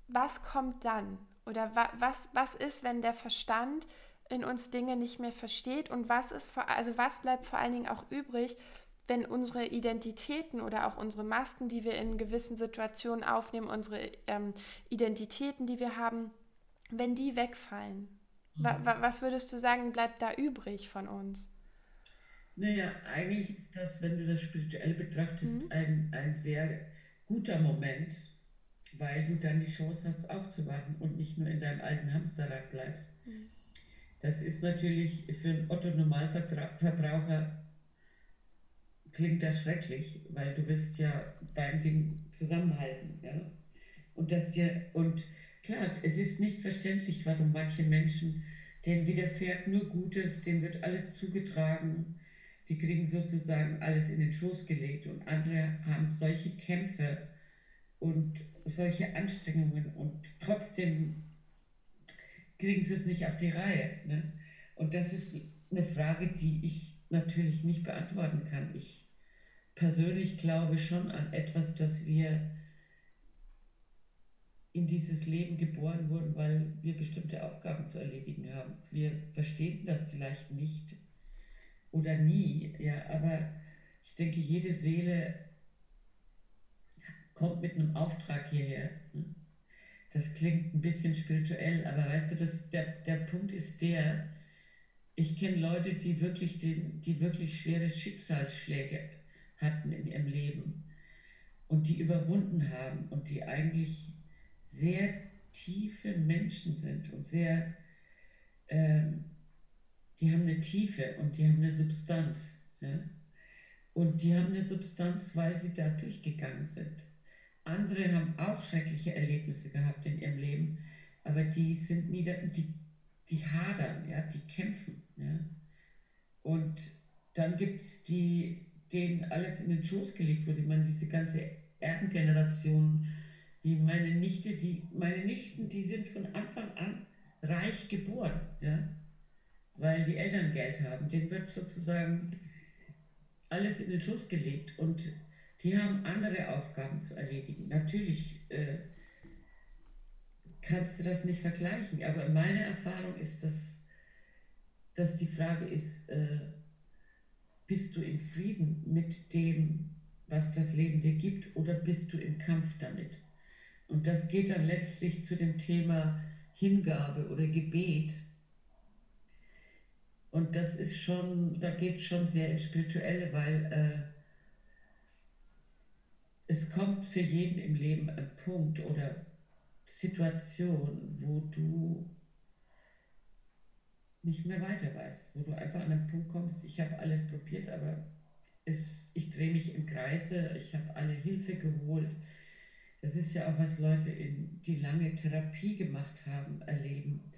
was kommt dann? Oder wa was, was ist, wenn der Verstand in uns Dinge nicht mehr versteht? Und was ist vor, also was bleibt vor allen Dingen auch übrig, wenn unsere Identitäten oder auch unsere Masken, die wir in gewissen Situationen aufnehmen, unsere ähm, Identitäten, die wir haben, wenn die wegfallen? Mhm. Wa was würdest du sagen, bleibt da übrig von uns? Naja, eigentlich ist das, wenn du das spirituell betrachtest, mhm. ein, ein sehr guter Moment, weil du dann die Chance hast, aufzuwachen und nicht nur in deinem alten Hamsterrad bleibst. Mhm. Das ist natürlich für einen Otto-Normalverbraucher klingt das schrecklich, weil du willst ja dein Ding zusammenhalten. Ja? Und das dir, und klar, es ist nicht verständlich, warum manche Menschen, denen widerfährt nur Gutes, denen wird alles zugetragen, die kriegen sozusagen alles in den Schoß gelegt und andere haben solche Kämpfe und solche Anstrengungen und trotzdem kriegen sie es nicht auf die Reihe. Ne? Und das ist eine Frage, die ich natürlich nicht beantworten kann. Ich persönlich glaube schon an etwas, das wir in dieses Leben geboren wurden, weil wir bestimmte Aufgaben zu erledigen haben. Wir verstehen das vielleicht nicht oder nie, ja, aber ich denke, jede Seele kommt mit einem Auftrag hierher. Hm? Das klingt ein bisschen spirituell, aber weißt du, das, der, der Punkt ist der, ich kenne Leute, die wirklich, den, die wirklich schwere Schicksalsschläge hatten in ihrem Leben und die überwunden haben und die eigentlich sehr tiefe Menschen sind und sehr, ähm, die haben eine Tiefe und die haben eine Substanz. Ja? Und die haben eine Substanz, weil sie da durchgegangen sind. Andere haben auch schreckliche Erlebnisse gehabt in ihrem Leben, aber die sind nieder, die, die hadern, ja, die kämpfen. Ja. Und dann gibt es die, denen alles in den Schoß gelegt wurde. Ich meine, diese ganze Erdengeneration wie meine Nichte, die, meine Nichten, die sind von Anfang an reich geboren, ja, weil die Eltern Geld haben. Denen wird sozusagen alles in den Schuss gelegt und die haben andere Aufgaben zu erledigen. Natürlich äh, kannst du das nicht vergleichen, aber meine Erfahrung ist, dass, dass die Frage ist, äh, bist du in Frieden mit dem, was das Leben dir gibt, oder bist du im Kampf damit? Und das geht dann letztlich zu dem Thema Hingabe oder Gebet. Und das ist schon, da geht es schon sehr ins Spirituelle, weil äh, es kommt für jeden im Leben ein Punkt oder Situation, wo du nicht mehr weiter weißt, wo du einfach an einen Punkt kommst, ich habe alles probiert, aber es, ich drehe mich im Kreise, ich habe alle Hilfe geholt, das ist ja auch, was Leute, in, die lange Therapie gemacht haben, erleben.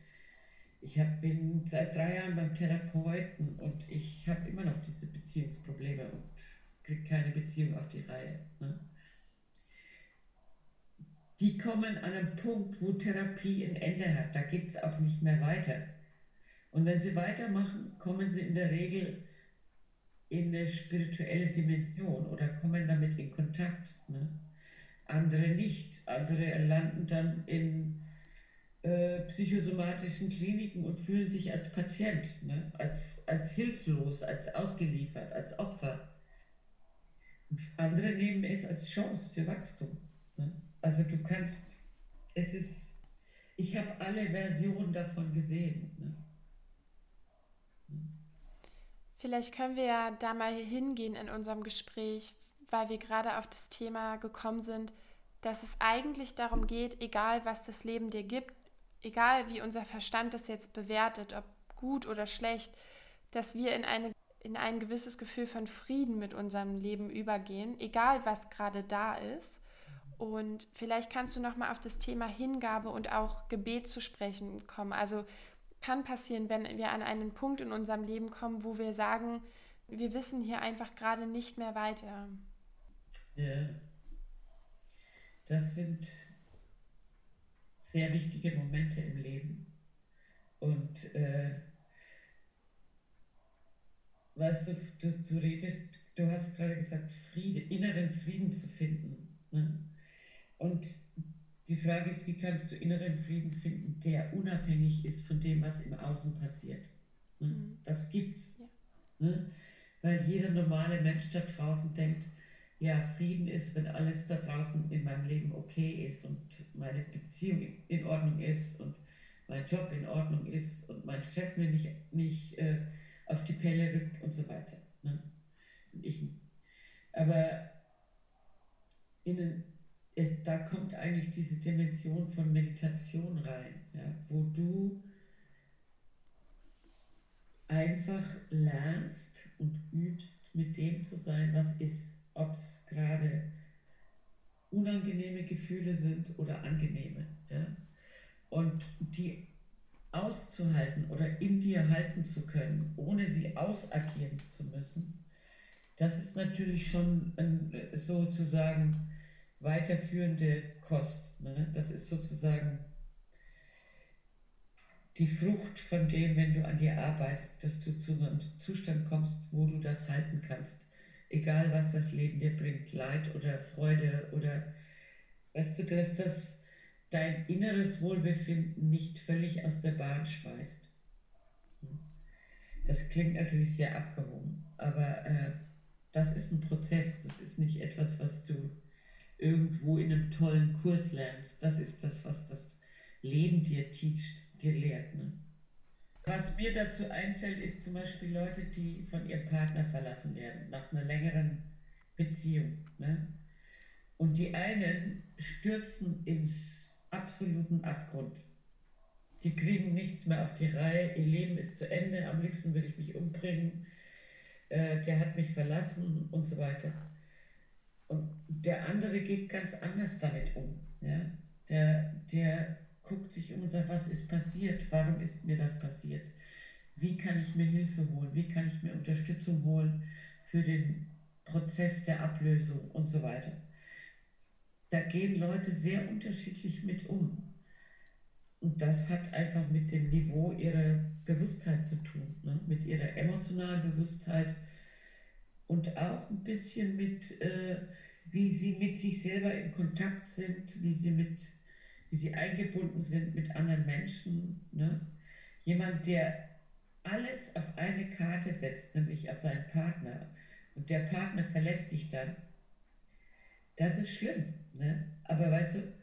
Ich hab, bin seit drei Jahren beim Therapeuten und ich habe immer noch diese Beziehungsprobleme und kriege keine Beziehung auf die Reihe. Ne? Die kommen an einen Punkt, wo Therapie ein Ende hat. Da geht es auch nicht mehr weiter. Und wenn sie weitermachen, kommen sie in der Regel in eine spirituelle Dimension oder kommen damit in Kontakt. Ne? andere nicht. Andere landen dann in äh, psychosomatischen Kliniken und fühlen sich als Patient, ne? als, als hilflos, als ausgeliefert, als Opfer. Andere nehmen es als Chance für Wachstum. Ne? Also du kannst, es ist, ich habe alle Versionen davon gesehen. Ne? Vielleicht können wir ja da mal hingehen in unserem Gespräch, weil wir gerade auf das Thema gekommen sind, dass es eigentlich darum geht, egal was das Leben dir gibt, egal wie unser Verstand das jetzt bewertet, ob gut oder schlecht, dass wir in, eine, in ein gewisses Gefühl von Frieden mit unserem Leben übergehen, egal was gerade da ist. Und vielleicht kannst du noch mal auf das Thema Hingabe und auch Gebet zu sprechen kommen. Also kann passieren, wenn wir an einen Punkt in unserem Leben kommen, wo wir sagen, wir wissen hier einfach gerade nicht mehr weiter. Ja, das sind sehr wichtige Momente im Leben. Und äh, weißt du, du, du redest, du hast gerade gesagt, Friede, inneren Frieden zu finden. Ne? Und die Frage ist, wie kannst du inneren Frieden finden, der unabhängig ist von dem, was im Außen passiert? Ne? Mhm. Das gibt's. Ja. Ne? Weil jeder normale Mensch da draußen denkt, ja, Frieden ist, wenn alles da draußen in meinem Leben okay ist und meine Beziehung in Ordnung ist und mein Job in Ordnung ist und mein Chef mir nicht, nicht äh, auf die Pelle rückt und so weiter. Ne? Ich, aber innen, es, da kommt eigentlich diese Dimension von Meditation rein, ja, wo du einfach lernst und übst, mit dem zu sein, was ist ob es gerade unangenehme Gefühle sind oder angenehme. Ja? Und die auszuhalten oder in dir halten zu können, ohne sie ausagieren zu müssen, das ist natürlich schon ein, sozusagen weiterführende Kost. Ne? Das ist sozusagen die Frucht von dem, wenn du an dir arbeitest, dass du zu einem Zustand kommst, wo du das halten kannst egal was das Leben dir bringt, Leid oder Freude oder weißt du, dass das, dein inneres Wohlbefinden nicht völlig aus der Bahn schmeißt. Das klingt natürlich sehr abgehoben, aber äh, das ist ein Prozess, das ist nicht etwas, was du irgendwo in einem tollen Kurs lernst. Das ist das, was das Leben dir teacht, dir lehrt. Ne? Was mir dazu einfällt, ist zum Beispiel Leute, die von ihrem Partner verlassen werden, nach einer längeren Beziehung. Ne? Und die einen stürzen ins absoluten Abgrund. Die kriegen nichts mehr auf die Reihe, ihr Leben ist zu Ende, am liebsten will ich mich umbringen, äh, der hat mich verlassen und so weiter. Und der andere geht ganz anders damit um. Ja? Der, der guckt sich um und sagt, was ist passiert? Warum ist mir das passiert? Wie kann ich mir Hilfe holen? Wie kann ich mir Unterstützung holen für den Prozess der Ablösung und so weiter? Da gehen Leute sehr unterschiedlich mit um. Und das hat einfach mit dem Niveau ihrer Bewusstheit zu tun, ne? mit ihrer emotionalen Bewusstheit und auch ein bisschen mit, äh, wie sie mit sich selber in Kontakt sind, wie sie mit, wie sie eingebunden sind mit anderen Menschen. Ne? Jemand, der alles auf eine Karte setzt, nämlich auf seinen Partner, und der Partner verlässt dich dann, das ist schlimm. Ne? Aber weißt du,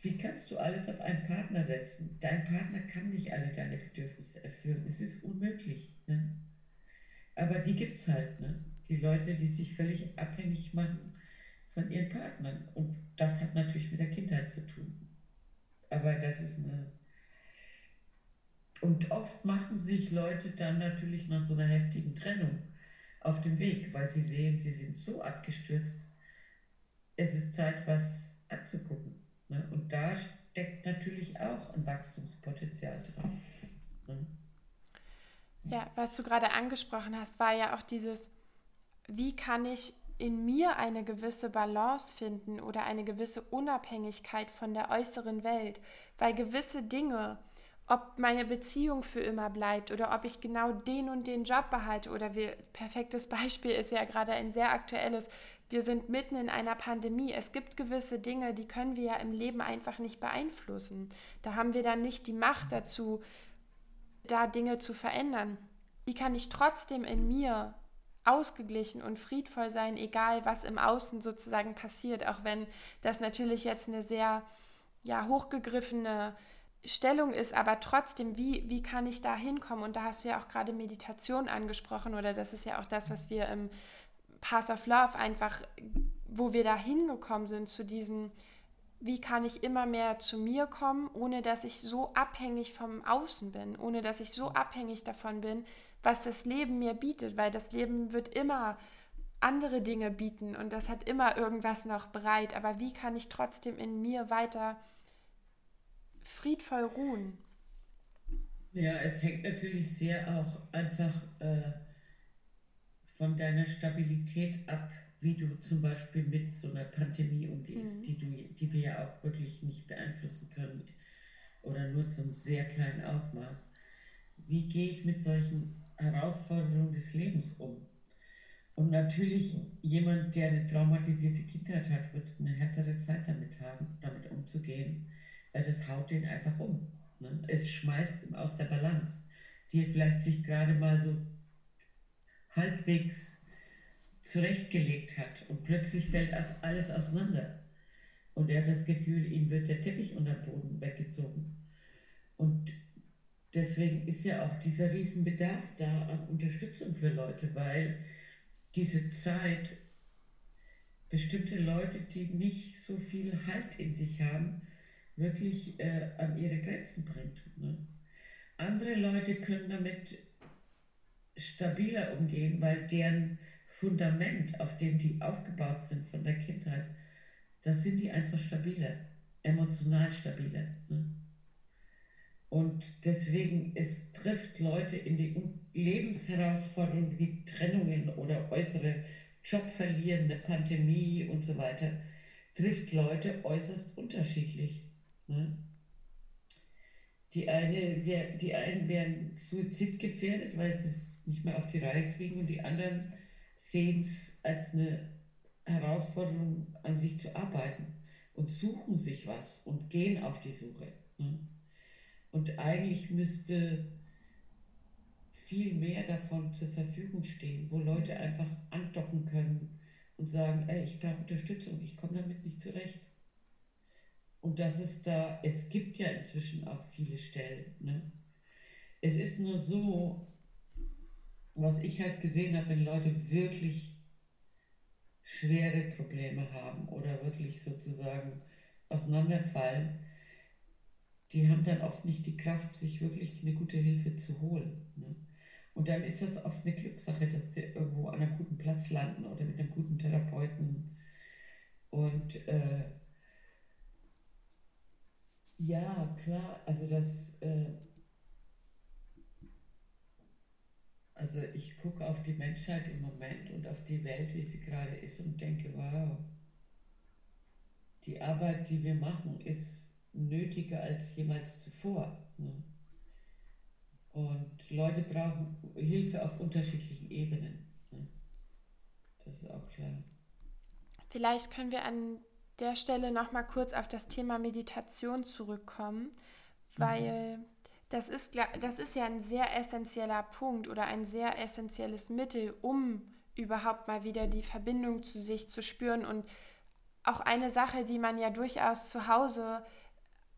wie kannst du alles auf einen Partner setzen? Dein Partner kann nicht alle deine Bedürfnisse erfüllen. Es ist unmöglich. Ne? Aber die gibt es halt. Ne? Die Leute, die sich völlig abhängig machen von ihren Partnern. Und das hat natürlich mit der Kindheit zu tun. Aber das ist eine. Und oft machen sich Leute dann natürlich nach so einer heftigen Trennung auf den Weg, weil sie sehen, sie sind so abgestürzt. Es ist Zeit, was anzugucken. Ne? Und da steckt natürlich auch ein Wachstumspotenzial drin. Ne? Ja, was du gerade angesprochen hast, war ja auch dieses, wie kann ich in mir eine gewisse Balance finden oder eine gewisse Unabhängigkeit von der äußeren Welt, weil gewisse Dinge, ob meine Beziehung für immer bleibt oder ob ich genau den und den Job behalte oder wir, perfektes Beispiel ist ja gerade ein sehr aktuelles, wir sind mitten in einer Pandemie. Es gibt gewisse Dinge, die können wir ja im Leben einfach nicht beeinflussen. Da haben wir dann nicht die Macht dazu, da Dinge zu verändern. Wie kann ich trotzdem in mir ausgeglichen und friedvoll sein, egal was im Außen sozusagen passiert, auch wenn das natürlich jetzt eine sehr ja, hochgegriffene Stellung ist, aber trotzdem, wie, wie kann ich da hinkommen? Und da hast du ja auch gerade Meditation angesprochen oder das ist ja auch das, was wir im Path of Love einfach, wo wir da hingekommen sind zu diesen, wie kann ich immer mehr zu mir kommen, ohne dass ich so abhängig vom Außen bin, ohne dass ich so abhängig davon bin, was das Leben mir bietet, weil das Leben wird immer andere Dinge bieten und das hat immer irgendwas noch bereit. Aber wie kann ich trotzdem in mir weiter friedvoll ruhen? Ja, es hängt natürlich sehr auch einfach äh, von deiner Stabilität ab, wie du zum Beispiel mit so einer Pandemie umgehst, mhm. die, du, die wir ja auch wirklich nicht beeinflussen können oder nur zum sehr kleinen Ausmaß. Wie gehe ich mit solchen Herausforderungen des Lebens um? Und natürlich jemand, der eine traumatisierte Kindheit hat, wird eine härtere Zeit damit haben, damit umzugehen, weil das haut den einfach um. Ne? Es schmeißt ihn aus der Balance, die er vielleicht sich gerade mal so halbwegs zurechtgelegt hat und plötzlich fällt alles auseinander. Und er hat das Gefühl, ihm wird der Teppich unter den Boden weggezogen. Und deswegen ist ja auch dieser Riesenbedarf da an Unterstützung für Leute, weil diese Zeit bestimmte Leute, die nicht so viel Halt in sich haben, wirklich äh, an ihre Grenzen bringt. Ne? Andere Leute können damit stabiler umgehen, weil deren Fundament, auf dem die aufgebaut sind von der Kindheit, da sind die einfach stabiler, emotional stabiler. Ne? Und deswegen, es trifft Leute in die Lebensherausforderungen wie Trennungen oder äußere Job verlieren, eine Pandemie und so weiter, trifft Leute äußerst unterschiedlich. Ne? Die, eine, die einen werden suizidgefährdet, weil sie es nicht mehr auf die Reihe kriegen und die anderen sehen es als eine Herausforderung, an sich zu arbeiten und suchen sich was und gehen auf die Suche. Ne? Und eigentlich müsste viel mehr davon zur Verfügung stehen, wo Leute einfach andocken können und sagen, ey, ich brauche Unterstützung, ich komme damit nicht zurecht. Und das ist da, es gibt ja inzwischen auch viele Stellen. Ne? Es ist nur so, was ich halt gesehen habe, wenn Leute wirklich schwere Probleme haben oder wirklich sozusagen auseinanderfallen, die haben dann oft nicht die Kraft, sich wirklich eine gute Hilfe zu holen. Ne? Und dann ist das oft eine Glückssache, dass sie irgendwo an einem guten Platz landen oder mit einem guten Therapeuten. Und äh, ja, klar, also das, äh, also ich gucke auf die Menschheit im Moment und auf die Welt, wie sie gerade ist und denke, wow, die Arbeit, die wir machen, ist nötiger als jemals zuvor. Ne? Und Leute brauchen Hilfe auf unterschiedlichen Ebenen. Ne? Das ist auch klar. Vielleicht können wir an der Stelle noch mal kurz auf das Thema Meditation zurückkommen, weil mhm. das, ist, das ist ja ein sehr essentieller Punkt oder ein sehr essentielles Mittel, um überhaupt mal wieder die Verbindung zu sich zu spüren und auch eine Sache, die man ja durchaus zu Hause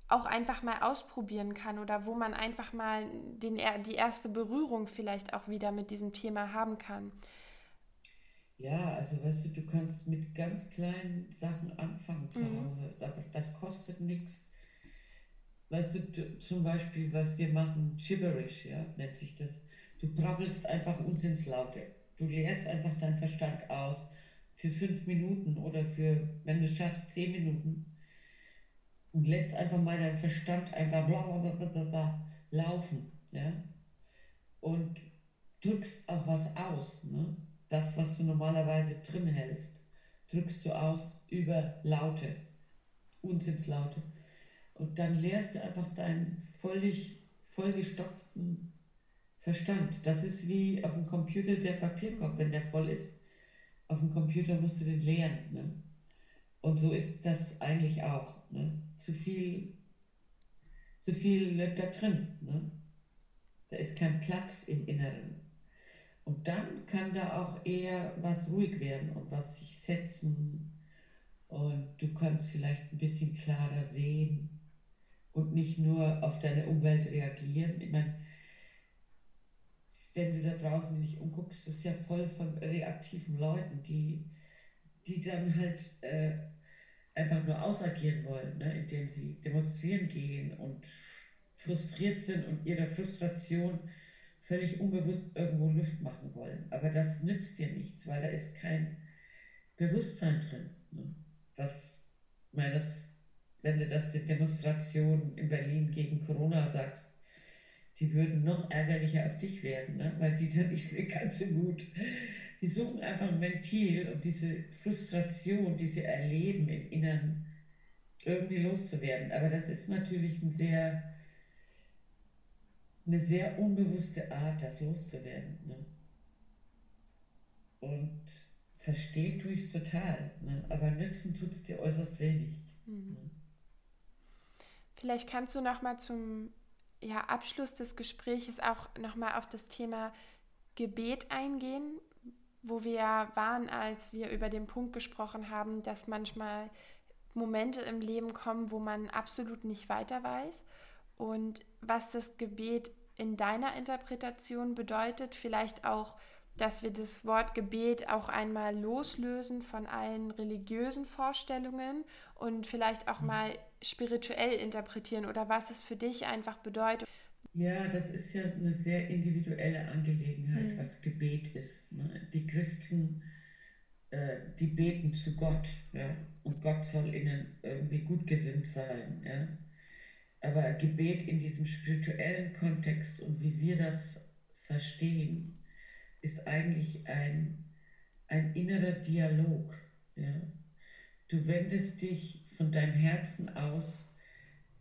auch einfach mal ausprobieren kann oder wo man einfach mal den, die erste Berührung vielleicht auch wieder mit diesem Thema haben kann. Ja, also weißt du, du kannst mit ganz kleinen Sachen anfangen zu mhm. Hause. Das kostet nichts. Weißt du, zum Beispiel, was wir machen, Gibberish, ja, nennt sich das. Du brabbelst einfach Unsinnslaute. Du leerst einfach deinen Verstand aus für fünf Minuten oder für, wenn du es schaffst, zehn Minuten und lässt einfach mal deinen Verstand einfach bla bla bla bla bla laufen, ja, und drückst auch was aus, ne? Das, was du normalerweise drin hältst, drückst du aus über Laute, Unsinnslaute. Und dann leerst du einfach deinen völlig vollgestopften Verstand. Das ist wie auf dem Computer der Papierkorb, wenn der voll ist. Auf dem Computer musst du den leeren. Ne? Und so ist das eigentlich auch. Ne? Zu viel, zu viel da drin. Ne? Da ist kein Platz im Inneren. Und dann kann da auch eher was ruhig werden und was sich setzen. Und du kannst vielleicht ein bisschen klarer sehen und nicht nur auf deine Umwelt reagieren. Ich meine, wenn du da draußen dich umguckst, ist ja voll von reaktiven Leuten, die, die dann halt äh, einfach nur ausagieren wollen, ne, indem sie demonstrieren gehen und frustriert sind und ihre Frustration völlig unbewusst irgendwo Luft machen wollen. Aber das nützt dir nichts, weil da ist kein Bewusstsein drin. Ne? Das, meine, das, wenn du das die Demonstration in Berlin gegen Corona sagst, die würden noch ärgerlicher auf dich werden, ne? weil die dann nicht mehr ganz so gut. Die suchen einfach ein Ventil, um diese Frustration, die sie erleben im Inneren, irgendwie loszuwerden. Aber das ist natürlich ein sehr, eine sehr unbewusste Art, das loszuwerden. Ne? Und verstehen tue ich es total, ne? aber nützen tut es dir äußerst wenig. Mhm. Ne? Vielleicht kannst du noch mal zum ja, Abschluss des Gesprächs auch noch mal auf das Thema Gebet eingehen, wo wir waren, als wir über den Punkt gesprochen haben, dass manchmal Momente im Leben kommen, wo man absolut nicht weiter weiß und was das Gebet in deiner Interpretation bedeutet. Vielleicht auch, dass wir das Wort Gebet auch einmal loslösen von allen religiösen Vorstellungen und vielleicht auch mhm. mal spirituell interpretieren oder was es für dich einfach bedeutet. Ja, das ist ja eine sehr individuelle Angelegenheit, mhm. was Gebet ist. Ne? Die Christen, äh, die beten zu Gott ja? und Gott soll ihnen irgendwie gut gesinnt sein. Ja? Aber Gebet in diesem spirituellen Kontext und wie wir das verstehen, ist eigentlich ein, ein innerer Dialog. Ja? Du wendest dich von deinem Herzen aus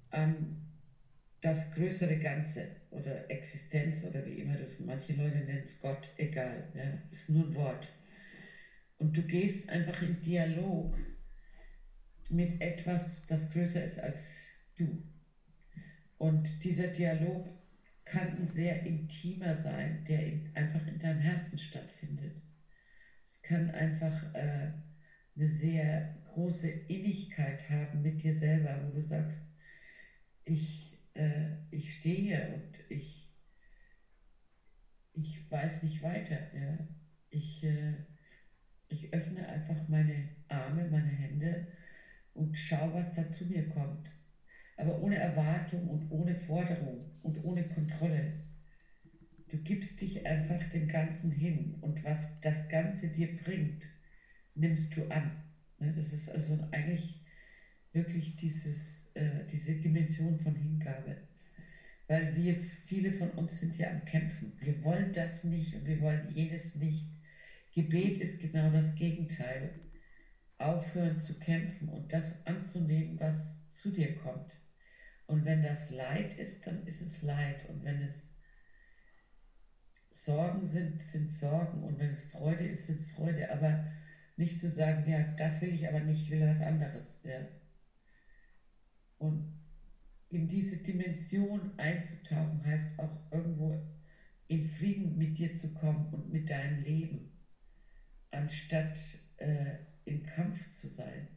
an das größere Ganze oder Existenz oder wie immer das, manche Leute nennen es Gott, egal, ja? ist nur ein Wort. Und du gehst einfach in Dialog mit etwas, das größer ist als du. Und dieser Dialog kann ein sehr intimer sein, der in, einfach in deinem Herzen stattfindet. Es kann einfach äh, eine sehr große Innigkeit haben mit dir selber, wo du sagst, ich, äh, ich stehe und ich, ich weiß nicht weiter. Ja? Ich, äh, ich öffne einfach meine Arme, meine Hände und schaue, was da zu mir kommt. Aber ohne Erwartung und ohne Forderung und ohne Kontrolle. Du gibst dich einfach dem Ganzen hin und was das Ganze dir bringt, nimmst du an. Ne, das ist also eigentlich wirklich dieses, äh, diese Dimension von Hingabe. Weil wir, viele von uns sind ja am Kämpfen. Wir wollen das nicht und wir wollen jenes nicht. Gebet ist genau das Gegenteil. Aufhören zu kämpfen und das anzunehmen, was zu dir kommt. Und wenn das Leid ist, dann ist es Leid. Und wenn es Sorgen sind, sind Sorgen. Und wenn es Freude ist, sind es Freude. Aber nicht zu sagen, ja, das will ich aber nicht, ich will was anderes. Ja. Und in diese Dimension einzutauchen, heißt auch irgendwo in Frieden mit dir zu kommen und mit deinem Leben, anstatt äh, im Kampf zu sein.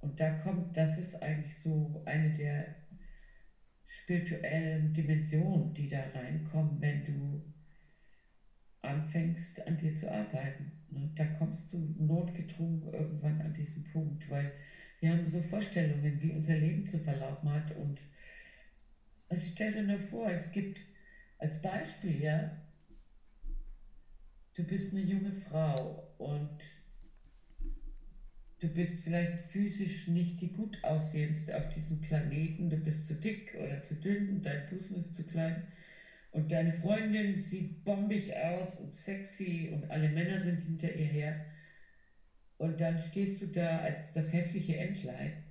Und da kommt, das ist eigentlich so eine der spirituellen Dimensionen, die da reinkommen, wenn du anfängst, an dir zu arbeiten. Da kommst du notgedrungen irgendwann an diesen Punkt, weil wir haben so Vorstellungen, wie unser Leben zu verlaufen hat. Und also stell dir nur vor, es gibt als Beispiel, ja, du bist eine junge Frau und du bist vielleicht physisch nicht die gut aussehendste auf diesem Planeten, du bist zu dick oder zu dünn, dein Busen ist zu klein und deine Freundin sieht bombig aus und sexy und alle Männer sind hinter ihr her. Und dann stehst du da als das hässliche Entlein.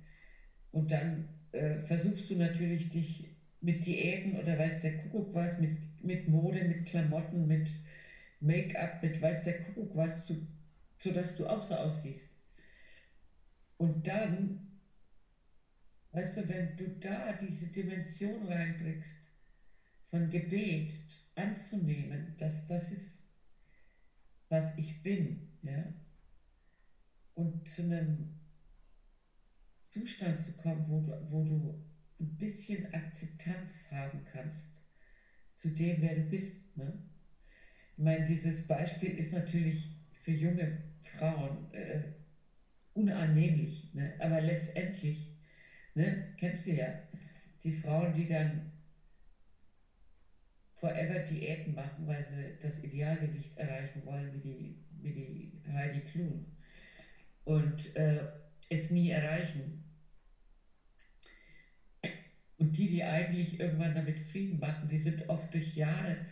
Und dann äh, versuchst du natürlich dich mit Diäten oder weiß der Kuckuck was, mit, mit Mode, mit Klamotten, mit Make-up, mit weiß der Kuckuck was, zu, sodass du auch so aussiehst. Und dann, weißt du, wenn du da diese Dimension reinbringst, von Gebet anzunehmen, dass das ist, was ich bin, ja, und zu einem Zustand zu kommen, wo du, wo du ein bisschen Akzeptanz haben kannst zu dem, wer du bist. Ne? Ich meine, dieses Beispiel ist natürlich für junge Frauen äh, unannehmlich, ne? aber letztendlich, ne, kennst du ja, die Frauen, die dann forever Diäten machen, weil sie das Idealgewicht erreichen wollen, wie die, wie die Heidi Klum. Und äh, es nie erreichen. Und die, die eigentlich irgendwann damit Frieden machen, die sind oft durch Jahre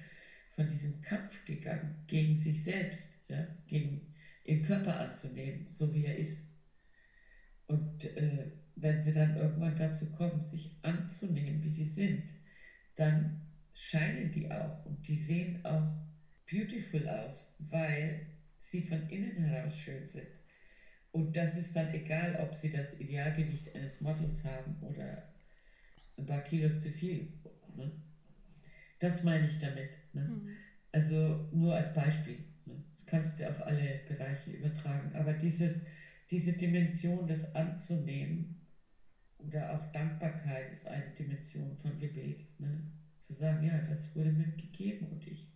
von diesem Kampf gegangen gegen sich selbst, ja, gegen ihren Körper anzunehmen, so wie er ist. Und äh, wenn sie dann irgendwann dazu kommen, sich anzunehmen, wie sie sind, dann scheinen die auch und die sehen auch beautiful aus, weil sie von innen heraus schön sind. Und das ist dann egal, ob sie das Idealgewicht eines Models haben oder ein paar Kilos zu viel. Ne? Das meine ich damit. Ne? Mhm. Also nur als Beispiel. Ne? Das kannst du auf alle Bereiche übertragen. Aber dieses, diese Dimension, das anzunehmen oder auch Dankbarkeit ist eine Dimension von Gebet. Ne? zu sagen, ja, das wurde mir gegeben und ich,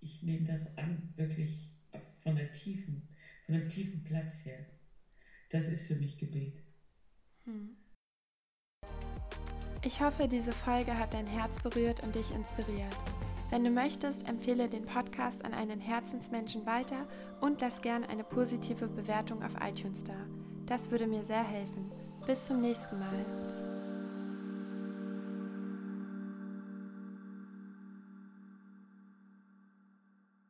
ich nehme das an, wirklich von der tiefen, von einem tiefen Platz her. Das ist für mich Gebet. Hm. Ich hoffe, diese Folge hat dein Herz berührt und dich inspiriert. Wenn du möchtest, empfehle den Podcast an einen Herzensmenschen weiter und lass gerne eine positive Bewertung auf iTunes da. Das würde mir sehr helfen. Bis zum nächsten Mal.